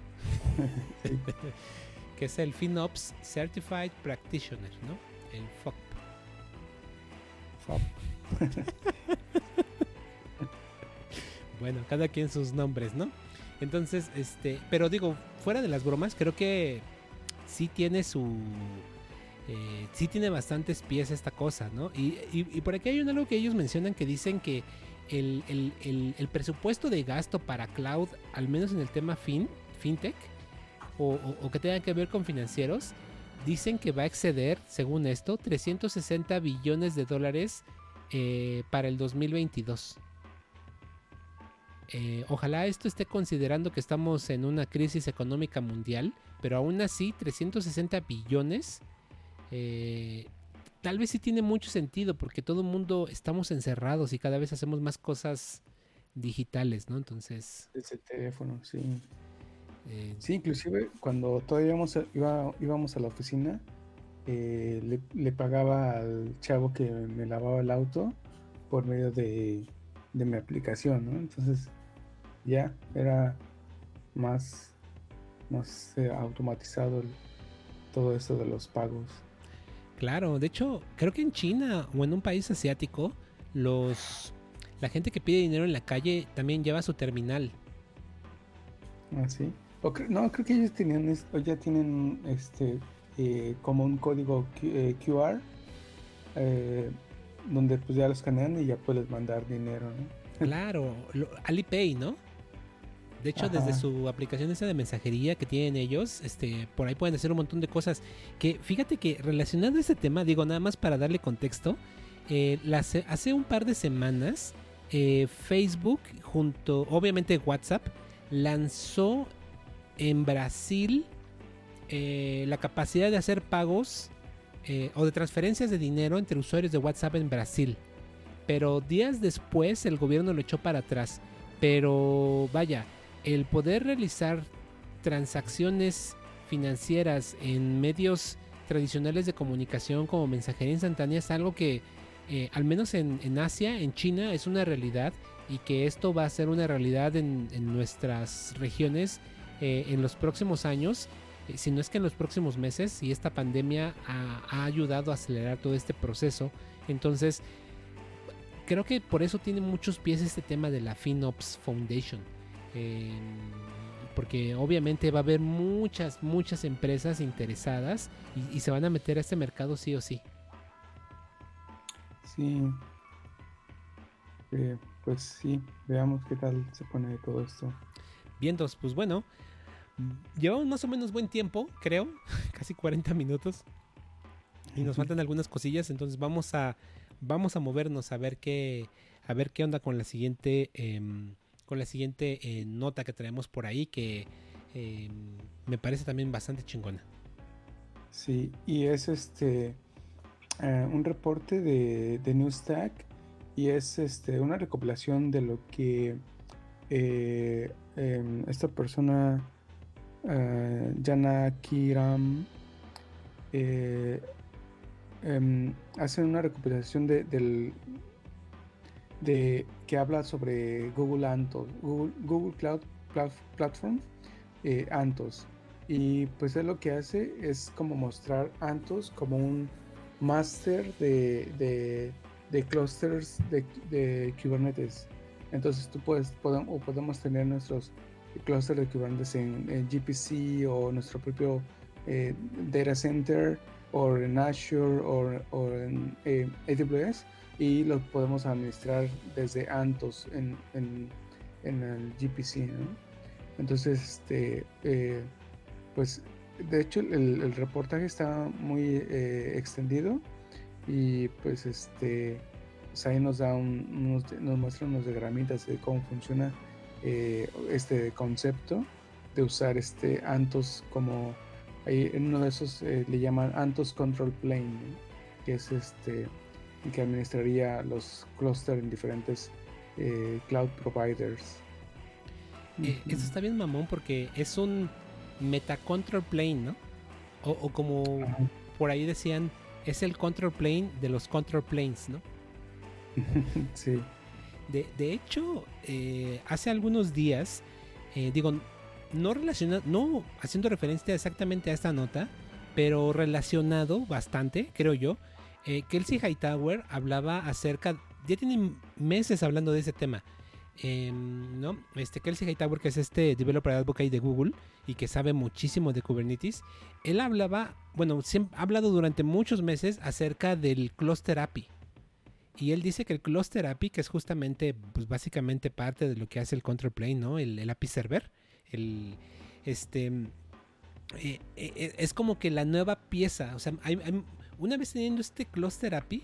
que es el FinOps Certified Practitioner, ¿no? El FOP. FOP. bueno, cada quien sus nombres, ¿no? Entonces, este, pero digo, fuera de las bromas, creo que sí tiene su... Eh, sí tiene bastantes pies esta cosa, ¿no? Y, por aquí hay un algo que ellos mencionan que dicen que el, presupuesto de gasto para cloud, al menos en el tema fin, fintech, o, que tenga que ver con financieros, dicen que va a exceder, según esto, 360 billones de dólares eh, para el 2022. Eh, ojalá esto esté considerando que estamos en una crisis económica mundial, pero aún así 360 billones eh, tal vez sí tiene mucho sentido porque todo el mundo estamos encerrados y cada vez hacemos más cosas digitales, ¿no? Entonces... Desde el teléfono, sí. Eh, sí, inclusive cuando todavía íbamos a, íbamos a la oficina, le, le, pagaba al chavo que me lavaba el auto por medio de, de mi aplicación, ¿no? Entonces ya era más, más eh, automatizado todo esto de los pagos. Claro, de hecho, creo que en China o en un país asiático, los la gente que pide dinero en la calle también lleva su terminal. Ah, sí. No, creo que ellos tenían, ya tienen este eh, como un código QR eh, donde pues ya lo escanean y ya puedes mandar dinero, Claro, Alipay, ¿no? De hecho, desde su aplicación esa de mensajería que tienen ellos, este, por ahí pueden hacer un montón de cosas. Que fíjate que relacionado a ese tema, digo nada más para darle contexto, eh, hace un par de semanas eh, Facebook junto, obviamente WhatsApp, lanzó en Brasil eh, la capacidad de hacer pagos o de transferencias de dinero entre usuarios de WhatsApp en Brasil. Pero días después el gobierno lo echó para atrás. Pero vaya, el poder realizar transacciones financieras en medios tradicionales de comunicación como mensajería instantánea es algo que eh, al menos en, Asia, en China, es una realidad y que esto va a ser una realidad en, nuestras regiones eh, en los próximos años, eh, si no es que en los próximos meses, y esta pandemia ha, ha ayudado a acelerar todo este proceso. Entonces, creo que por eso tiene muchos pies este tema de la FinOps Foundation porque obviamente va a haber muchas, muchas empresas interesadas y, se van a meter a este mercado sí o sí. Sí. Eh, pues sí, veamos qué tal se pone todo esto. Bien, pues bueno, llevamos más o menos buen tiempo, creo, casi 40 minutos. Y nos faltan algunas cosillas, entonces vamos a vamos a movernos a ver qué a ver qué onda con la siguiente em, con la siguiente eh, nota que traemos por ahí que em, me parece también bastante chingona. Sí, y es este eh, un reporte de, de Newstack y es este una recopilación de lo que eh, em, esta persona Jana Kiram em, hace una recopilación de, del, de, que habla sobre Google Antos, Google, Cloud Platform, eh, Antos. Y pues él lo que hace es como mostrar Antos como un máster de, de, clusters de, Kubernetes. Entonces tú puedes, podemos, o podemos tener nuestros clusters de Kubernetes en, GPC o nuestro propio eh, data center o en Azure o, en eh, AWS y lo podemos administrar desde Antos en, el GPC. Entonces, este, eh, pues de hecho el, reportaje está muy extendido y pues este pues, ahí nos da un, nos muestra unos diagramitas de cómo funciona eh, este concepto de usar este Antos como ahí en uno de esos le llaman Antos Control Plane que es este que administraría los clusters en diferentes eh, cloud providers. Eh, eso está bien mamón porque es un meta control plane, ¿no? O, como por ahí decían, es el control plane de los control planes, ¿no? sí. De, de hecho, eh, hace algunos días, digo, no relacionado, no haciendo referencia exactamente a esta nota, pero relacionado bastante, creo yo. Eh, Kelsey Hightower hablaba acerca, ya tienen meses hablando de ese tema. Em, ¿no? Este Kelsey Hightower, que es este developer advocate de Google y que sabe muchísimo de Kubernetes, él hablaba, bueno, ha hablado durante muchos meses acerca del Cluster API. Y él dice que el Cluster API, que es justamente, pues básicamente parte de lo que hace el Control Plane, ¿no? El, API Server, el, este, eh, eh, es como que la nueva pieza, o sea, una vez teniendo este Cluster API,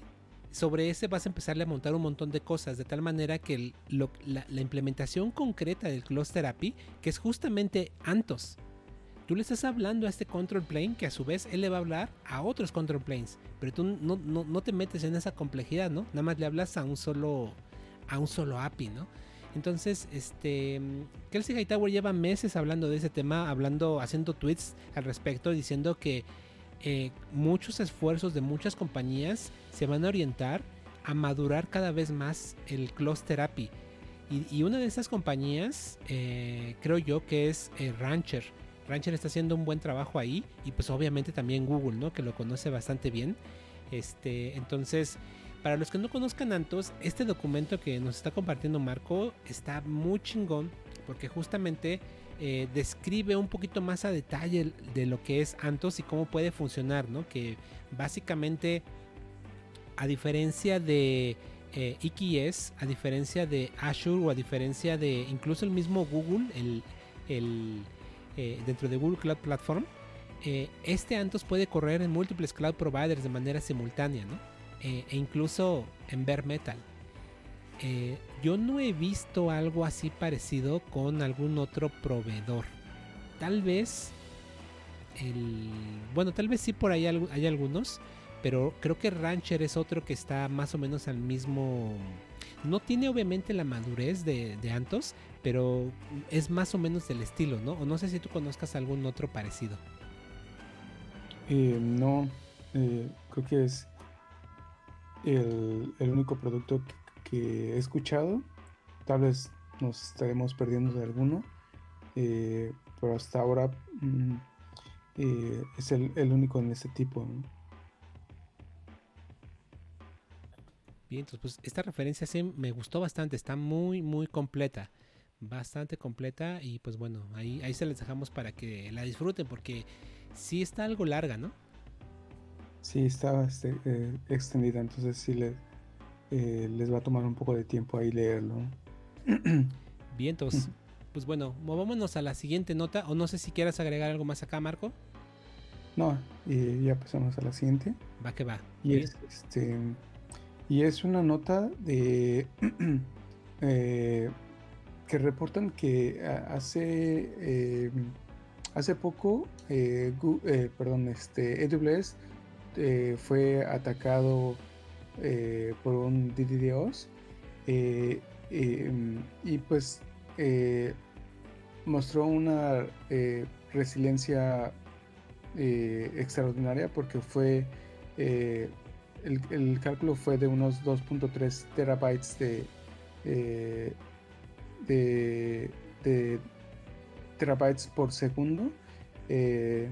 sobre ese vas a empezarle a montar un montón de cosas, de tal manera que la, implementación concreta del Cluster API, que es justamente Antos, tú le estás hablando a este control plane que a su vez él le va a hablar a otros control planes, pero tú no, no, te metes en esa complejidad, ¿no? Nada más le hablas a un solo, a un solo API, ¿no? Entonces, este, Kelsey Hightower lleva meses hablando de ese tema, hablando, haciendo tweets al respecto, diciendo que eh, muchos esfuerzos de muchas compañías se van a orientar a madurar cada vez más el cluster API. Y, una de esas compañías, eh, creo yo que es eh, Rancher. Rancher está haciendo un buen trabajo ahí y pues obviamente también Google, ¿no? Que lo conoce bastante bien. Este, entonces, para los que no conozcan Antos, este documento que nos está compartiendo Marco está muy chingón porque justamente eh, describe un poquito más a detalle de lo que es Antos y cómo puede funcionar, ¿no? Que básicamente, a diferencia de eh, EKS, a diferencia de Azure o a diferencia de incluso el mismo Google, el, eh, dentro de Google Cloud Platform, eh, este Antos puede correr en múltiples cloud providers de manera simultánea, ¿no? e incluso en bare metal. Eh, yo no he visto algo así parecido con algún otro proveedor. Tal vez el, bueno, tal vez sí por ahí hay algunos, pero creo que Rancher es otro que está más o menos al mismo. No tiene obviamente la madurez de, Antos, pero es más o menos del estilo, ¿no? O no sé si tú conozcas algún otro parecido. Eh, no, eh, creo que es el, el único producto que he escuchado. Tal vez nos estaremos perdiendo de alguno, eh, pero hasta ahora mm, es el, único en este tipo. Bien, entonces pues esta referencia sí me gustó bastante, está muy muy completa, bastante completa y pues bueno, ahí, ahí se les dejamos para que la disfruten porque sí está algo larga, ¿no? Sí, está este, eh, extendida, entonces sí le, eh, les va a tomar un poco de tiempo ahí leerlo. Bien, entonces, pues bueno, movámonos a la siguiente nota, o no sé si quieras agregar algo más acá, Marco. No, y ya pasamos a la siguiente. Va que va. Y es este y es una nota de eh, que reportan que hace eh, hace poco perdón este AWS fue atacado eh, por un DDoS eh, em, y pues eh, mostró una resiliencia extraordinaria porque fue el, cálculo fue de unos 2.3 terabytes de, de, terabytes por segundo que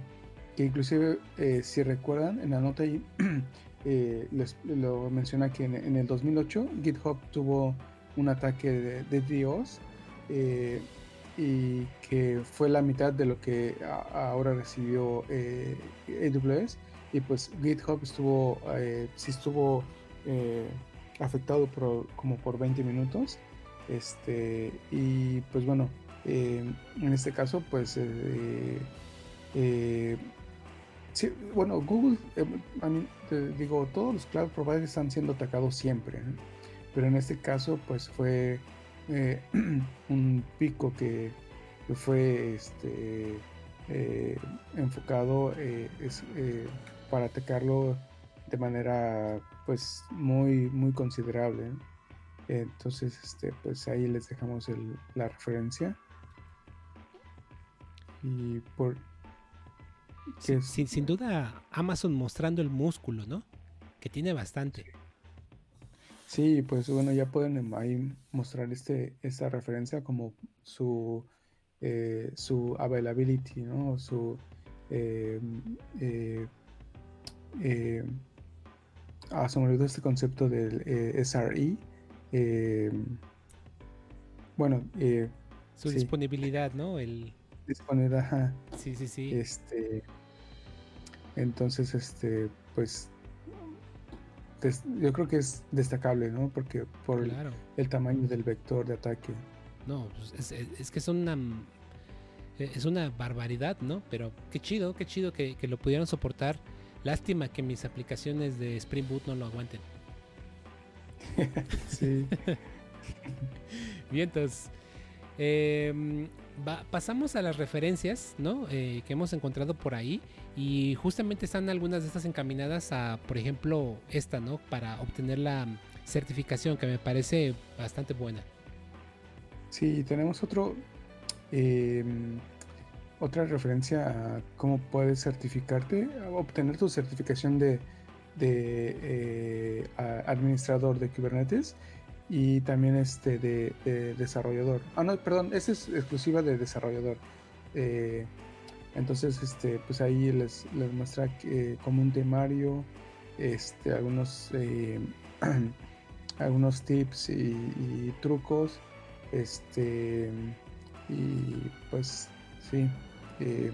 inclusive si recuerdan en la nota Eh, les, lo menciona que en, el 2008 GitHub tuvo un ataque de, eh, y que fue la mitad de lo que ahora recibió eh, AWS y pues GitHub estuvo sí estuvo afectado por, como por 20 minutos este y pues bueno en este caso pues Sí, bueno, Google, eh, te digo, todos los cloud providers están siendo atacados siempre, pero en este caso, pues fue eh, un pico que, fue este, eh, enfocado para atacarlo de manera, pues, muy, muy considerable. Entonces, este, pues ahí les dejamos la referencia. Y por, sin, duda, Amazon mostrando el músculo, ¿no? Que tiene bastante. Sí, pues bueno, ya pueden ahí mostrar este, esta referencia como su, eh, su availability, ¿no? Su, eh, eh, eh, ah, se me olvidó este concepto del SRE. bueno, su disponibilidad, ¿no? El disponibilidad. Sí, sí, sí. Este, entonces, este, pues yo creo que es destacable, ¿no? Porque por el, tamaño del vector de ataque. No, pues es, que es una es una barbaridad, ¿no? Pero qué chido, qué chido que, lo pudieron soportar. Lástima que mis aplicaciones de Spring Boot no lo aguanten. sí. Bien, entonces. Em, pasamos a las referencias, ¿no? Eh, que hemos encontrado por ahí. Y justamente están algunas de estas encaminadas a, por ejemplo, esta, ¿no? Para obtener la certificación, que me parece bastante buena. Sí, tenemos otro. Em, otra referencia a cómo puedes certificarte, obtener tu certificación de, de eh, administrador de Kubernetes y también este de, desarrollador. Ah, no, perdón, esa es exclusiva de desarrollador. Eh, entonces, este, pues ahí les, les muestra que, como un temario, este, algunos, eh, algunos tips y, trucos, este, y pues sí. Eh,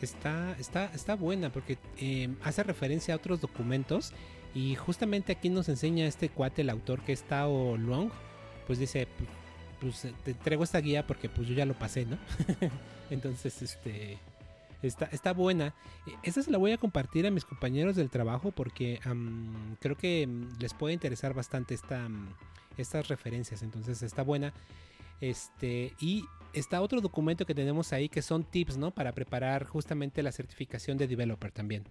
está, está, está buena porque em, hace referencia a otros documentos y justamente aquí nos enseña este cuate, el autor que es Tao Long, pues dice, pues te entrego esta guía porque pues yo ya lo pasé, ¿no? Entonces, este, está, está buena. E, esta se la voy a compartir a mis compañeros del trabajo porque creo que mm, les puede interesar bastante esta, mm, estas referencias, entonces está buena. Este, y está otro documento que tenemos ahí que son tips, ¿no? Para preparar justamente la certificación de developer también.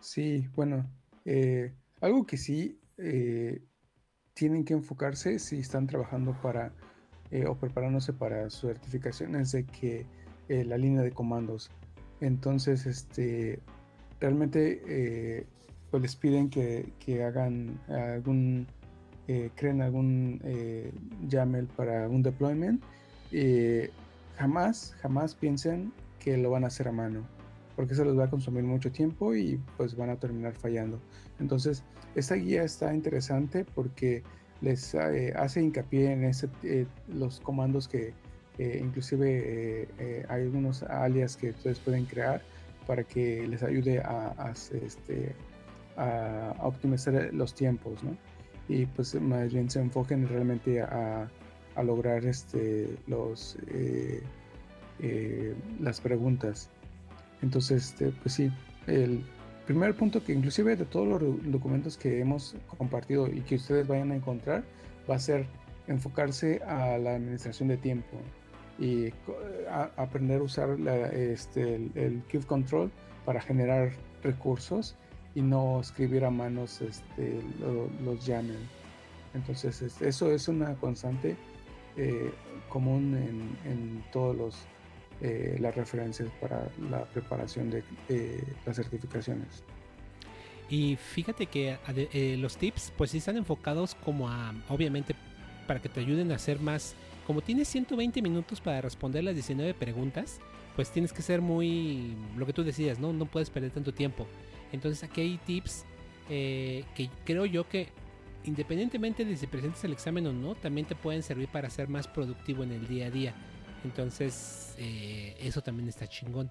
Sí, bueno, eh, algo que sí eh, tienen que enfocarse si están trabajando para eh, o preparándose para su certificación es de que la línea de comandos. Entonces, este, realmente pues les piden que, que hagan algún, creen algún YAML para un deployment eh, jamás, jamás piensen que lo van a hacer a mano, porque eso les va a consumir mucho tiempo y pues van a terminar fallando. Entonces, esta guía está interesante porque les eh, hace hincapié en eh, los comandos que inclusive hay algunos alias que ustedes pueden crear para que les ayude a, este, a optimizar los tiempos, ¿no? Y pues más bien se enfoquen realmente a, lograr este, los, eh, eh, las preguntas. Entonces, este, pues sí, el primer punto que inclusive de todos los documentos que hemos compartido y que ustedes vayan a encontrar va a ser enfocarse a la administración de tiempo y aprender a usar este, el, el Control para generar recursos y no escribir a manos este, los YAML. Entonces, este, eso es una constante eh, común en, todos los eh, las referencias para la preparación de las certificaciones. Y fíjate que eh, los tips pues sí están enfocados como a, obviamente, para que te ayuden a hacer más, como tienes 120 minutos para responder las 19 preguntas, pues tienes que ser muy, lo que tú decías, ¿no? No puedes perder tanto tiempo. Entonces aquí hay tips que creo yo que independientemente de si presentes el examen o no, también te pueden servir para ser más productivo en el día a día. Entonces, eh, eso también está chingón.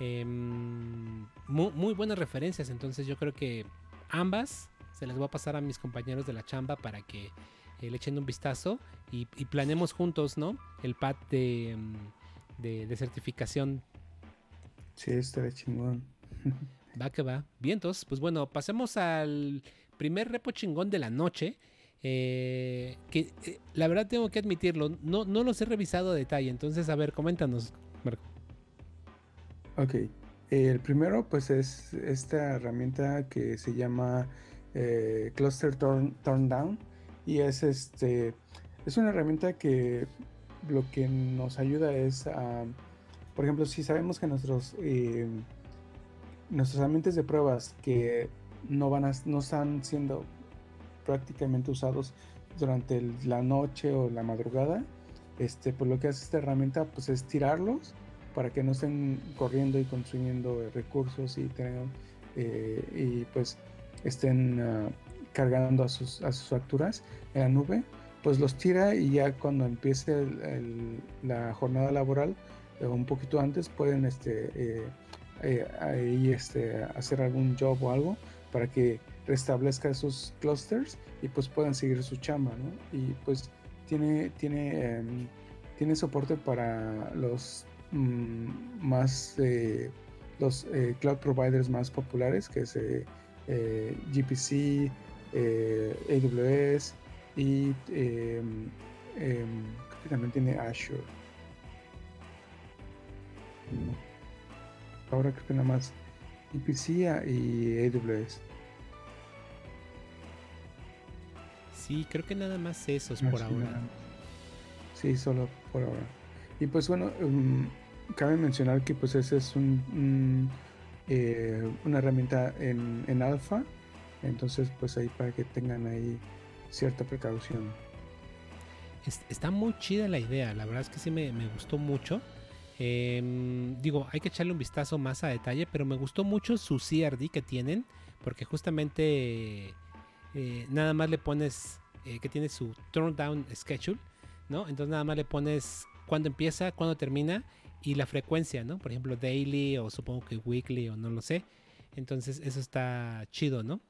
Em, muy, buenas referencias, entonces yo creo que ambas se las voy a pasar a mis compañeros de la chamba para que eh, le echen un vistazo y, y planemos juntos, ¿no? El pad de, de, de certificación. Sí, estará chingón. Va que va. Bien, entonces, pues bueno, pasemos al primer repo chingón de la noche. Eh, que eh, la verdad tengo que admitirlo, no, no los he revisado a detalle. Entonces, a ver, coméntanos, Marco. Ok. el primero, pues es esta herramienta que se llama eh, Cluster Turn, Down. Y es este. Es una herramienta que lo que nos ayuda es a. Por ejemplo, si sabemos que nuestros. Nuestros ambientes de pruebas que no, van a, no están siendo prácticamente usados durante la noche o la madrugada, este, pues lo que hace esta herramienta pues es tirarlos para que no estén corriendo y consumiendo recursos y tengan, y pues estén ah, cargando a sus, a sus facturas en la nube, pues los tira y ya cuando empiece la jornada laboral, un poquito antes, pueden este, eh, eh, ahí, este, hacer algún job o algo para que restablezca esos clusters y pues puedan seguir su chamba, ¿no? Y pues tiene, tiene, em, tiene soporte para los mm, más, eh, los cloud providers más populares, que es GPC, AWS y em, em, también tiene Azure. Ahora creo que nada más IPC y AWS. Sí, creo que nada más esos por ahora. Sí, solo por ahora. Y pues bueno, um, cabe mencionar que pues ese es un, eh, una herramienta en, en alfa. Entonces pues ahí para que tengan ahí cierta precaución. Está muy chida la idea, la verdad es que sí me, me gustó mucho. Em, digo, hay que echarle un vistazo más a detalle, pero me gustó mucho su CRD que tienen, porque justamente eh, nada más le pones eh, que tiene su turn down schedule, ¿no? Entonces nada más le pones cuándo empieza, cuándo termina y la frecuencia, ¿no? Por ejemplo, daily o supongo que weekly o no lo sé. Entonces eso está chido, ¿no?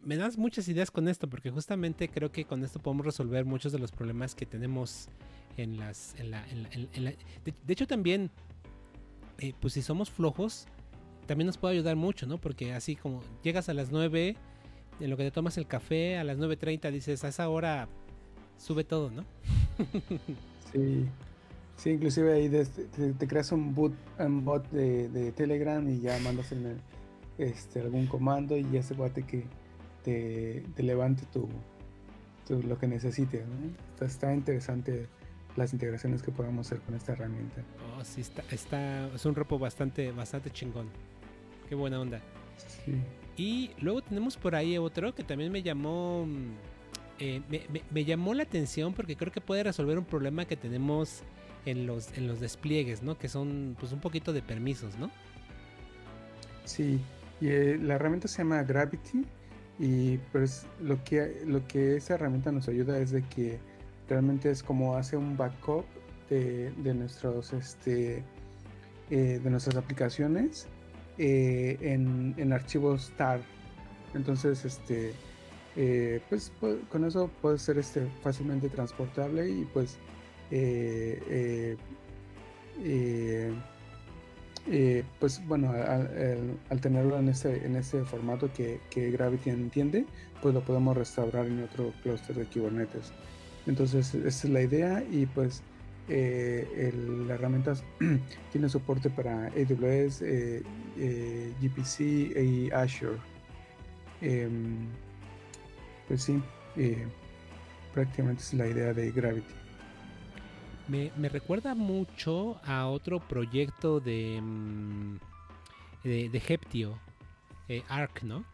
Me das muchas ideas con esto, porque justamente creo que con esto podemos resolver muchos de los problemas que tenemos en las. de, hecho, también, eh, pues si somos flojos, también nos puede ayudar mucho, ¿no? Porque así como llegas a las 9, en lo que te tomas el café, a las 9.30 dices, a esa hora sube todo, ¿no? sí. Sí, inclusive ahí te, creas un, boot, un bot de, Telegram y ya mandas este, algún comando y ya se guate que te, levante tu, lo que necesites. está interesante las integraciones que podamos hacer con esta herramienta. Oh, sí, está, está, es un repo bastante, bastante chingón. Qué buena onda. Sí. Y luego tenemos por ahí otro que también me llamó, mm, eh, me, llamó la atención porque creo que puede resolver un problema que tenemos en los, en los despliegues, ¿no? Que son pues un poquito de permisos, ¿no? Sí, y eh, la herramienta se llama Gravity y pues lo que, lo que esa herramienta nos ayuda es de que realmente es como hace un backup de, nuestros este eh, de nuestras aplicaciones eh, en, archivos tar. Entonces este eh, pues, con eso puede ser este fácilmente transportable y pues pues bueno, al, tenerlo en este, en este formato que, que, Gravity entiende, pues lo podemos restaurar en otro clúster de Kubernetes. Entonces, esa es la idea y pues eh, la herramienta tiene soporte para AWS, eh, eh, GPC y Azure. Em, pues sí, prácticamente es la idea de Gravity. Me, recuerda mucho a otro proyecto de, mm, de, de Heptio, Arc, ¿no?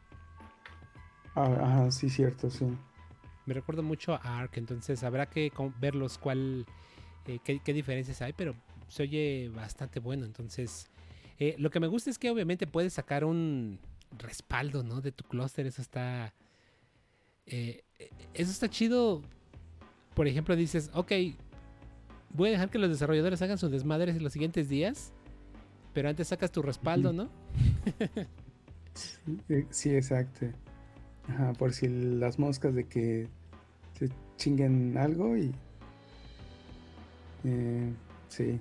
Ah, ajá, sí, cierto, sí. Me recuerdo mucho a Ark, entonces habrá que verlos cuál, eh, qué, diferencias hay, pero se oye bastante bueno. Entonces, eh, lo que me gusta es que obviamente puedes sacar un respaldo, ¿no? De tu clúster, eso está, eh, eso está chido. Por ejemplo, dices, ok, voy a dejar que los desarrolladores hagan sus desmadres en los siguientes días, pero antes sacas tu respaldo, ¿no? sí, exacto. Ajá, por si las moscas de que se chinguen algo y. Eh, sí.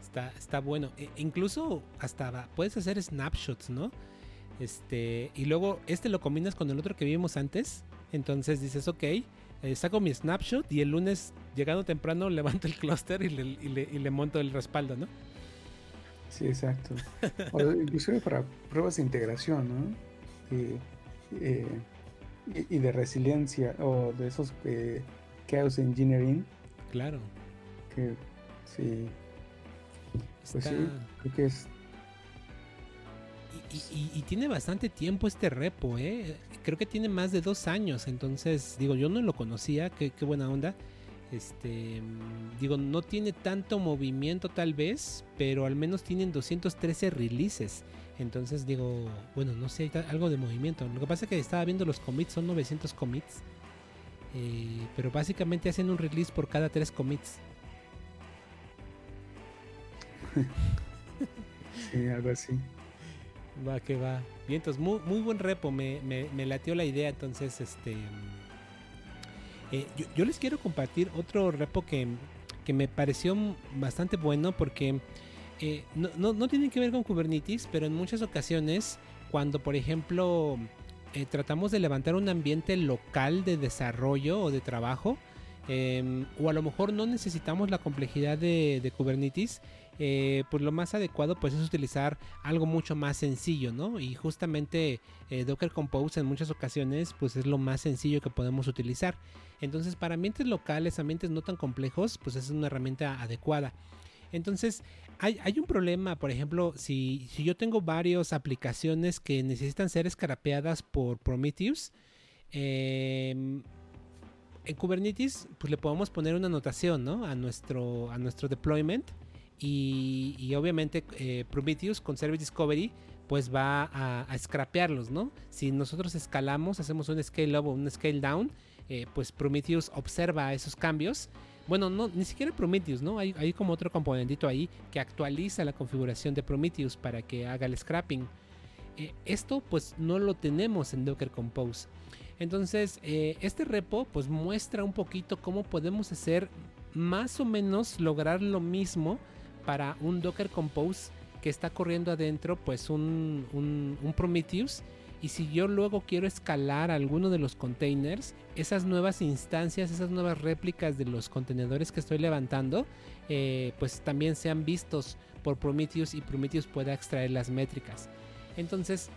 Está, está bueno. E, incluso hasta puedes hacer snapshots, ¿no? Este. Y luego este lo combinas con el otro que vimos antes. Entonces dices, ok, eh, saco mi snapshot y el lunes, llegando temprano, levanto el clúster y le, y, le, monto el respaldo, ¿no? Sí, exacto. o inclusive para pruebas de integración, ¿no? Eh, y, de resiliencia o de esos eh, chaos engineering. Claro. Que sí. Pues sí, creo que es. Y, tiene bastante tiempo este repo, ¿eh? Creo que tiene más de dos años, entonces, digo, yo no lo conocía, qué, qué buena onda. Este, digo, no tiene tanto movimiento tal vez, pero al menos tienen 213 releases. Entonces digo, bueno, no sé, algo de movimiento. Lo que pasa es que estaba viendo los commits, son 900 commits. Eh, pero básicamente hacen un release por cada 3 commits. sí, algo así. Va, que va. Bien, entonces, muy, muy buen repo. Me, me, me latió la idea. Entonces, este eh, yo, les quiero compartir otro repo que, me pareció bastante bueno porque eh, no, no, tiene que ver con Kubernetes, pero en muchas ocasiones cuando por ejemplo eh, tratamos de levantar un ambiente local de desarrollo o de trabajo, em, o a lo mejor no necesitamos la complejidad de Kubernetes, eh, pues lo más adecuado pues es utilizar algo mucho más sencillo, ¿no? Y justamente eh, Docker Compose en muchas ocasiones pues es lo más sencillo que podemos utilizar. Entonces para ambientes locales, ambientes no tan complejos, pues es una herramienta adecuada. Entonces, hay, un problema, por ejemplo, si, yo tengo varias aplicaciones que necesitan ser escarapeadas por Prometheus, em, en Kubernetes, pues le podemos poner una anotación, ¿no? A nuestro, a nuestro deployment y, obviamente eh, Prometheus con Service Discovery pues va a, a, scrapearlos, ¿no? Si nosotros escalamos, hacemos un scale up o un scale down, eh, pues Prometheus observa esos cambios. Bueno, no, ni siquiera Prometheus, ¿no? Hay, hay, como otro componentito ahí que actualiza la configuración de Prometheus para que haga el scrapping. Eh, esto pues no lo tenemos en Docker Compose. Entonces, este repo pues muestra un poquito cómo podemos hacer más o menos lograr lo mismo para un Docker Compose que está corriendo adentro pues un, Prometheus y si yo luego quiero escalar alguno de los containers, esas nuevas instancias, esas nuevas réplicas de los contenedores que estoy levantando, eh, pues también sean vistos por Prometheus y Prometheus pueda extraer las métricas. Entonces,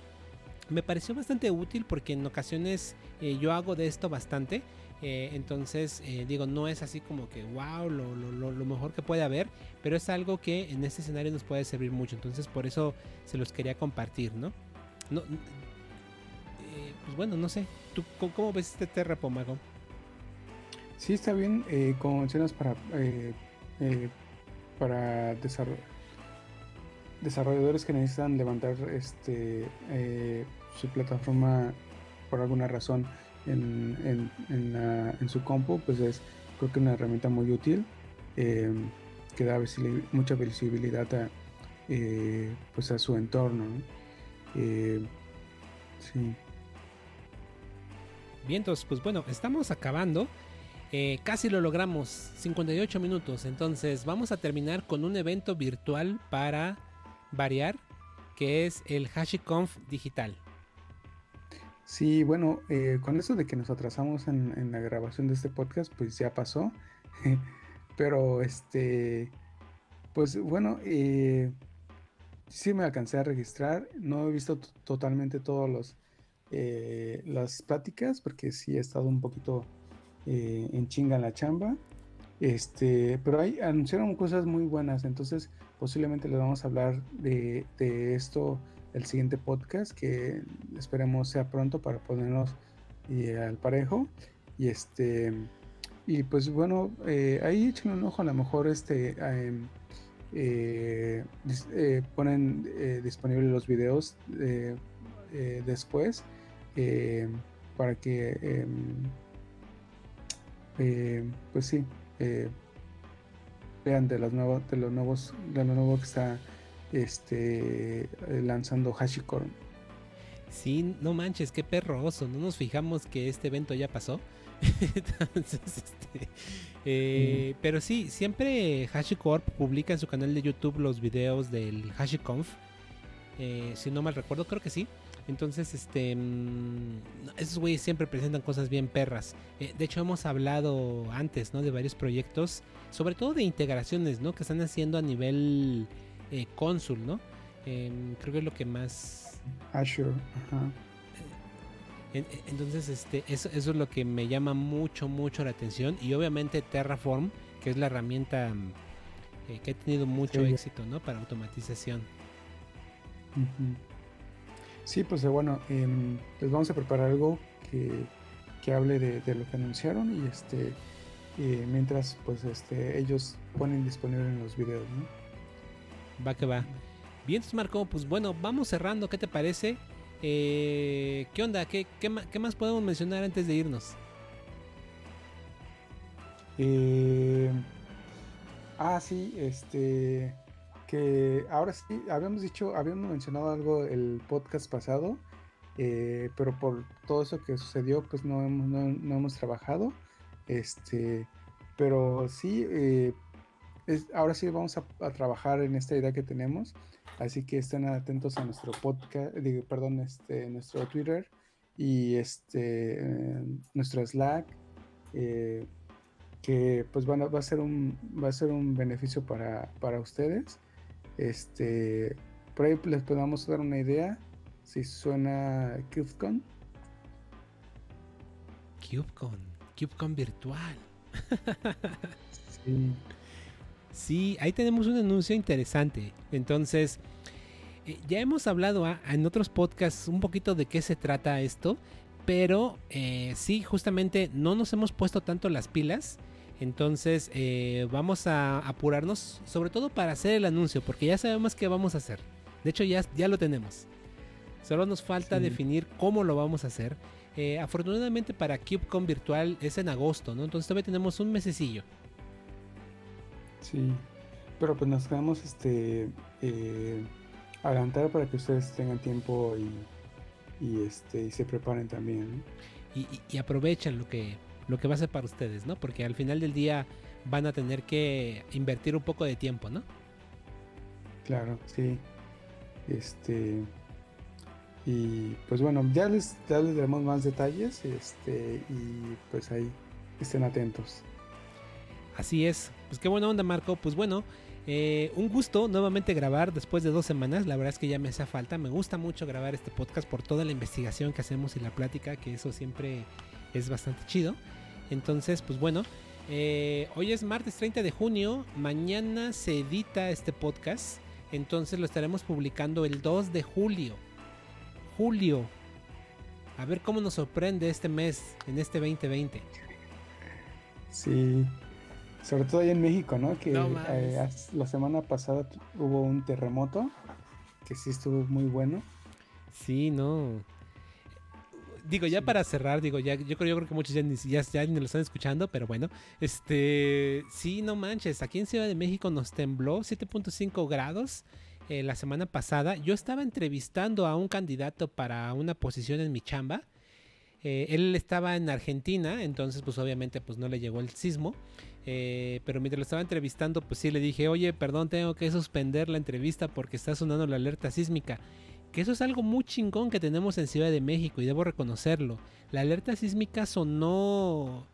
me pareció bastante útil porque en ocasiones eh, yo hago de esto bastante. Eh, entonces, eh, digo, no es así como que, wow, lo, lo, mejor que puede haber, pero es algo que en este escenario nos puede servir mucho. Entonces, por eso se los quería compartir, ¿no? no eh, pues bueno, no sé. ¿Tú cómo, ves este terrepo, Mago? Sí, está bien. como mencionas, para, para desarrolladores que necesitan levantar este su plataforma por alguna razón en, en, su compu, pues es creo que una herramienta muy útil eh, que da mucha visibilidad a, eh, pues a su entorno. Eh, sí. Bien, entonces, pues bueno, estamos acabando. casi lo logramos, 58 minutos. Entonces vamos a terminar con un evento virtual para variar, que es el HashiConf digital. Sí, bueno, eh, con eso de que nos atrasamos en, la grabación de este podcast, pues ya pasó. Pero este, pues bueno, eh, sí me alcancé a registrar. No he visto totalmente todas los eh, las pláticas, porque sí he estado un poquito en chinga en la chamba. Este, pero ahí anunciaron cosas muy buenas, entonces posiblemente les vamos a hablar de, de esto el siguiente podcast que esperemos sea pronto para ponernos eh, al parejo. Y este y pues bueno eh, ahí echen un ojo a lo mejor este em, eh, ponen disponibles los videos después para que em, pues sí vean de los nuevos de los nuevos de lo nuevo que está este, eh, lanzando HashiCorp. Sí, no manches, qué perroso. No nos fijamos que este evento ya pasó. Entonces, este, eh, Pero sí, siempre HashiCorp publica en su canal de YouTube los videos del HashiConf. Eh, si no mal recuerdo, creo que sí. Entonces, este, mm, esos güeyes siempre presentan cosas bien perras. de hecho, hemos hablado antes, ¿no? De varios proyectos, sobre todo de integraciones, ¿no? Que están haciendo a nivel eh, cónsul, ¿no? Em, creo que es lo que más... Azure, ajá. Eh, entonces, este, eso, es lo que me llama mucho, mucho la atención. Y obviamente Terraform, que es la herramienta eh, que ha tenido mucho éxito, ¿no? Para automatización. Sí, pues bueno, em, les vamos a preparar algo que, que hable de, de, lo que anunciaron y este mientras pues este ellos ponen disponible en los videos, ¿no? Va que va. Bien, Marco, pues bueno, vamos cerrando, ¿qué te parece? Eh, ¿Qué onda? ¿Qué, qué, más podemos mencionar antes de irnos? Eh, ah, sí, este. Que ahora sí, habíamos dicho, habíamos mencionado algo el podcast pasado, eh, pero por todo eso que sucedió, pues no hemos, no, hemos trabajado. Este, pero sí, ahora sí vamos a, trabajar en esta idea que tenemos. Así que estén atentos a nuestro podcast, digo, perdón, este, nuestro Twitter y este, nuestro Slack, eh, que pues van va a ser un, va a ser un beneficio para, para ustedes. Este, por ahí les podemos dar una idea si suena CubeCon. CubeCon, CubeCon virtual. sí. Sí, ahí tenemos un anuncio interesante. Entonces, eh, ya hemos hablado en otros podcasts un poquito de qué se trata esto, pero eh, sí, justamente no nos hemos puesto tanto las pilas. Entonces, eh, vamos a apurarnos, sobre todo para hacer el anuncio, porque ya sabemos qué vamos a hacer. De hecho, ya, ya lo tenemos. Solo nos falta definir cómo lo vamos a hacer. afortunadamente para CubeCon Virtual es en agosto, ¿no? Entonces todavía tenemos un mesecillo. Sí, pero pues nos quedamos este eh, adelantar para que ustedes tengan tiempo y, este y se preparen también. Y, y, aprovechen lo que lo que va a ser para ustedes, ¿no? Porque al final del día van a tener que invertir un poco de tiempo, ¿no? Claro, sí. Este y pues bueno, ya les, ya les daremos más detalles, este, y pues ahí estén atentos. Así es. Pues qué buena onda, Marco. Pues bueno, eh, un gusto nuevamente grabar después de dos semanas. La verdad es que ya me hace falta. Me gusta mucho grabar este podcast por toda la investigación que hacemos y la plática, que eso siempre es bastante chido. Entonces, pues bueno, eh, hoy es martes 30 de junio. Mañana se edita este podcast. Entonces lo estaremos publicando el 2 de julio. Julio. A ver cómo nos sorprende este mes, en este 2020. Sí, sobre todo ahí en México, ¿no? Que eh, la semana pasada hubo un terremoto que sí estuvo muy bueno. Sí, no. Digo, ya para cerrar, digo, ya yo creo, yo creo que muchos ya ni, ya, lo están escuchando, pero bueno, este, sí, no manches, aquí en Ciudad de México nos tembló 7.5 grados eh, la semana pasada. Yo estaba entrevistando a un candidato para una posición en mi chamba. Eh, él estaba en Argentina, entonces pues obviamente pues no le llegó el sismo. Eh, pero mientras lo estaba entrevistando, pues sí le dije, oye, perdón, tengo que suspender la entrevista porque está sonando la alerta sísmica. Que eso es algo muy chingón que tenemos en Ciudad de México y debo reconocerlo. La alerta sísmica sonó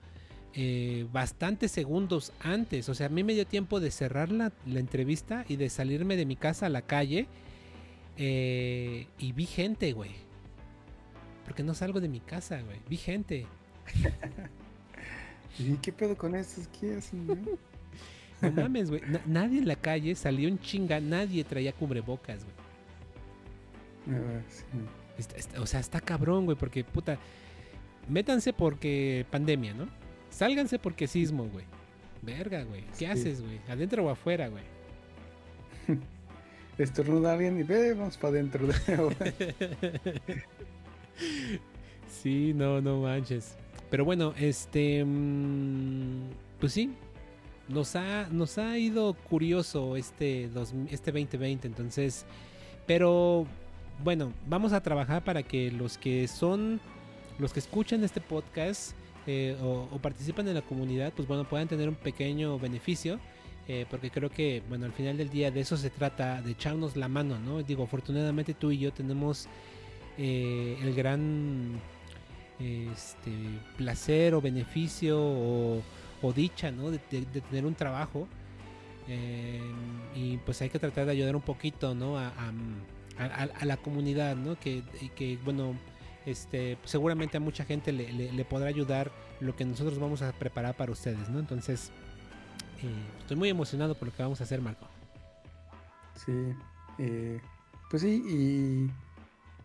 eh, bastantes segundos antes. O sea, a mí me dio tiempo de cerrar la, entrevista y de salirme de mi casa a la calle. Eh, y vi gente, güey. Porque no salgo de mi casa, güey. Vi gente. ¿Y qué pedo con estos? ¿Qué hacen, No mames, güey. nadie en la calle salió en chinga, nadie traía cubrebocas, güey. Ah, o sea, está cabrón, güey, porque puta. Métanse porque pandemia, ¿no? Sálganse porque sismo, güey. Verga, güey. ¿Qué haces, güey? ¿Adentro o afuera, güey? Estornuda alguien y ve, vamos para adentro. sí, no, no manches. Pero bueno, este. Mm, pues sí. Nos ha, nos ha ido curioso este, este 2020. Entonces. Pero. Bueno, vamos a trabajar para que los que son. Los que escuchan este podcast. Eh, o, participan en la comunidad. Pues bueno, puedan tener un pequeño beneficio. Eh, porque creo que, bueno, al final del día de eso se trata, de echarnos la mano, ¿no? Digo, afortunadamente tú y yo tenemos eh, el gran este, placer o beneficio o, dicha ¿no? de, tener un trabajo. Eh, y pues hay que tratar de ayudar un poquito ¿no? a, la comunidad, ¿no? que, que bueno, este, seguramente a mucha gente le, podrá ayudar lo que nosotros vamos a preparar para ustedes. ¿no? Entonces, eh, estoy muy emocionado por lo que vamos a hacer, Marco. Sí, eh, pues sí, y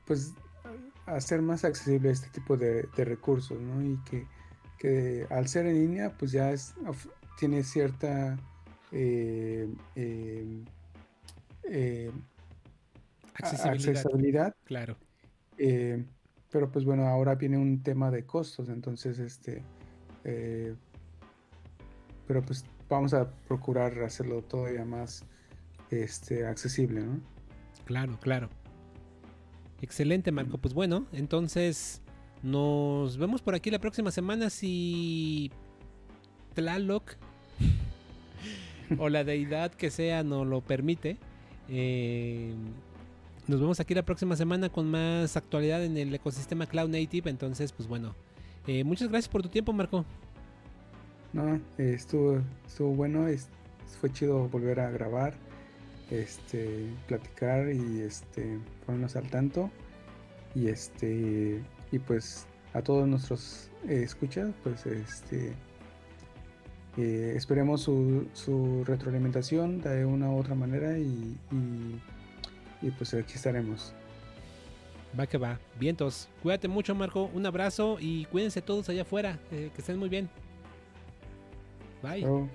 pues hacer más accesible este tipo de, recursos, ¿no? Y que que al ser en línea, pues ya es, tiene cierta eh, em, eh, accesibilidad. Claro. Eh, pero pues bueno, ahora viene un tema de costos, entonces este, pero pues vamos a procurar hacerlo todavía más este, accesible, ¿no? Claro, claro. Excelente, Marco. Pues bueno, entonces nos vemos por aquí la próxima semana si Tlaloc o la deidad que sea nos lo permite. Eh, nos vemos aquí la próxima semana con más actualidad en el ecosistema Cloud Native. Entonces, pues bueno, eh, muchas gracias por tu tiempo, Marco. No, estuvo, estuvo bueno, fue chido volver a grabar, este, platicar y este, ponernos al tanto. Y este, y pues a todos nuestros eh, escuchas, pues este, eh, esperemos su, su, retroalimentación de una u otra manera y, y, pues aquí estaremos. Va que va. Vientos. Cuídate mucho, Marco. Un abrazo y cuídense todos allá afuera. Eh, que estén muy bien. Bye.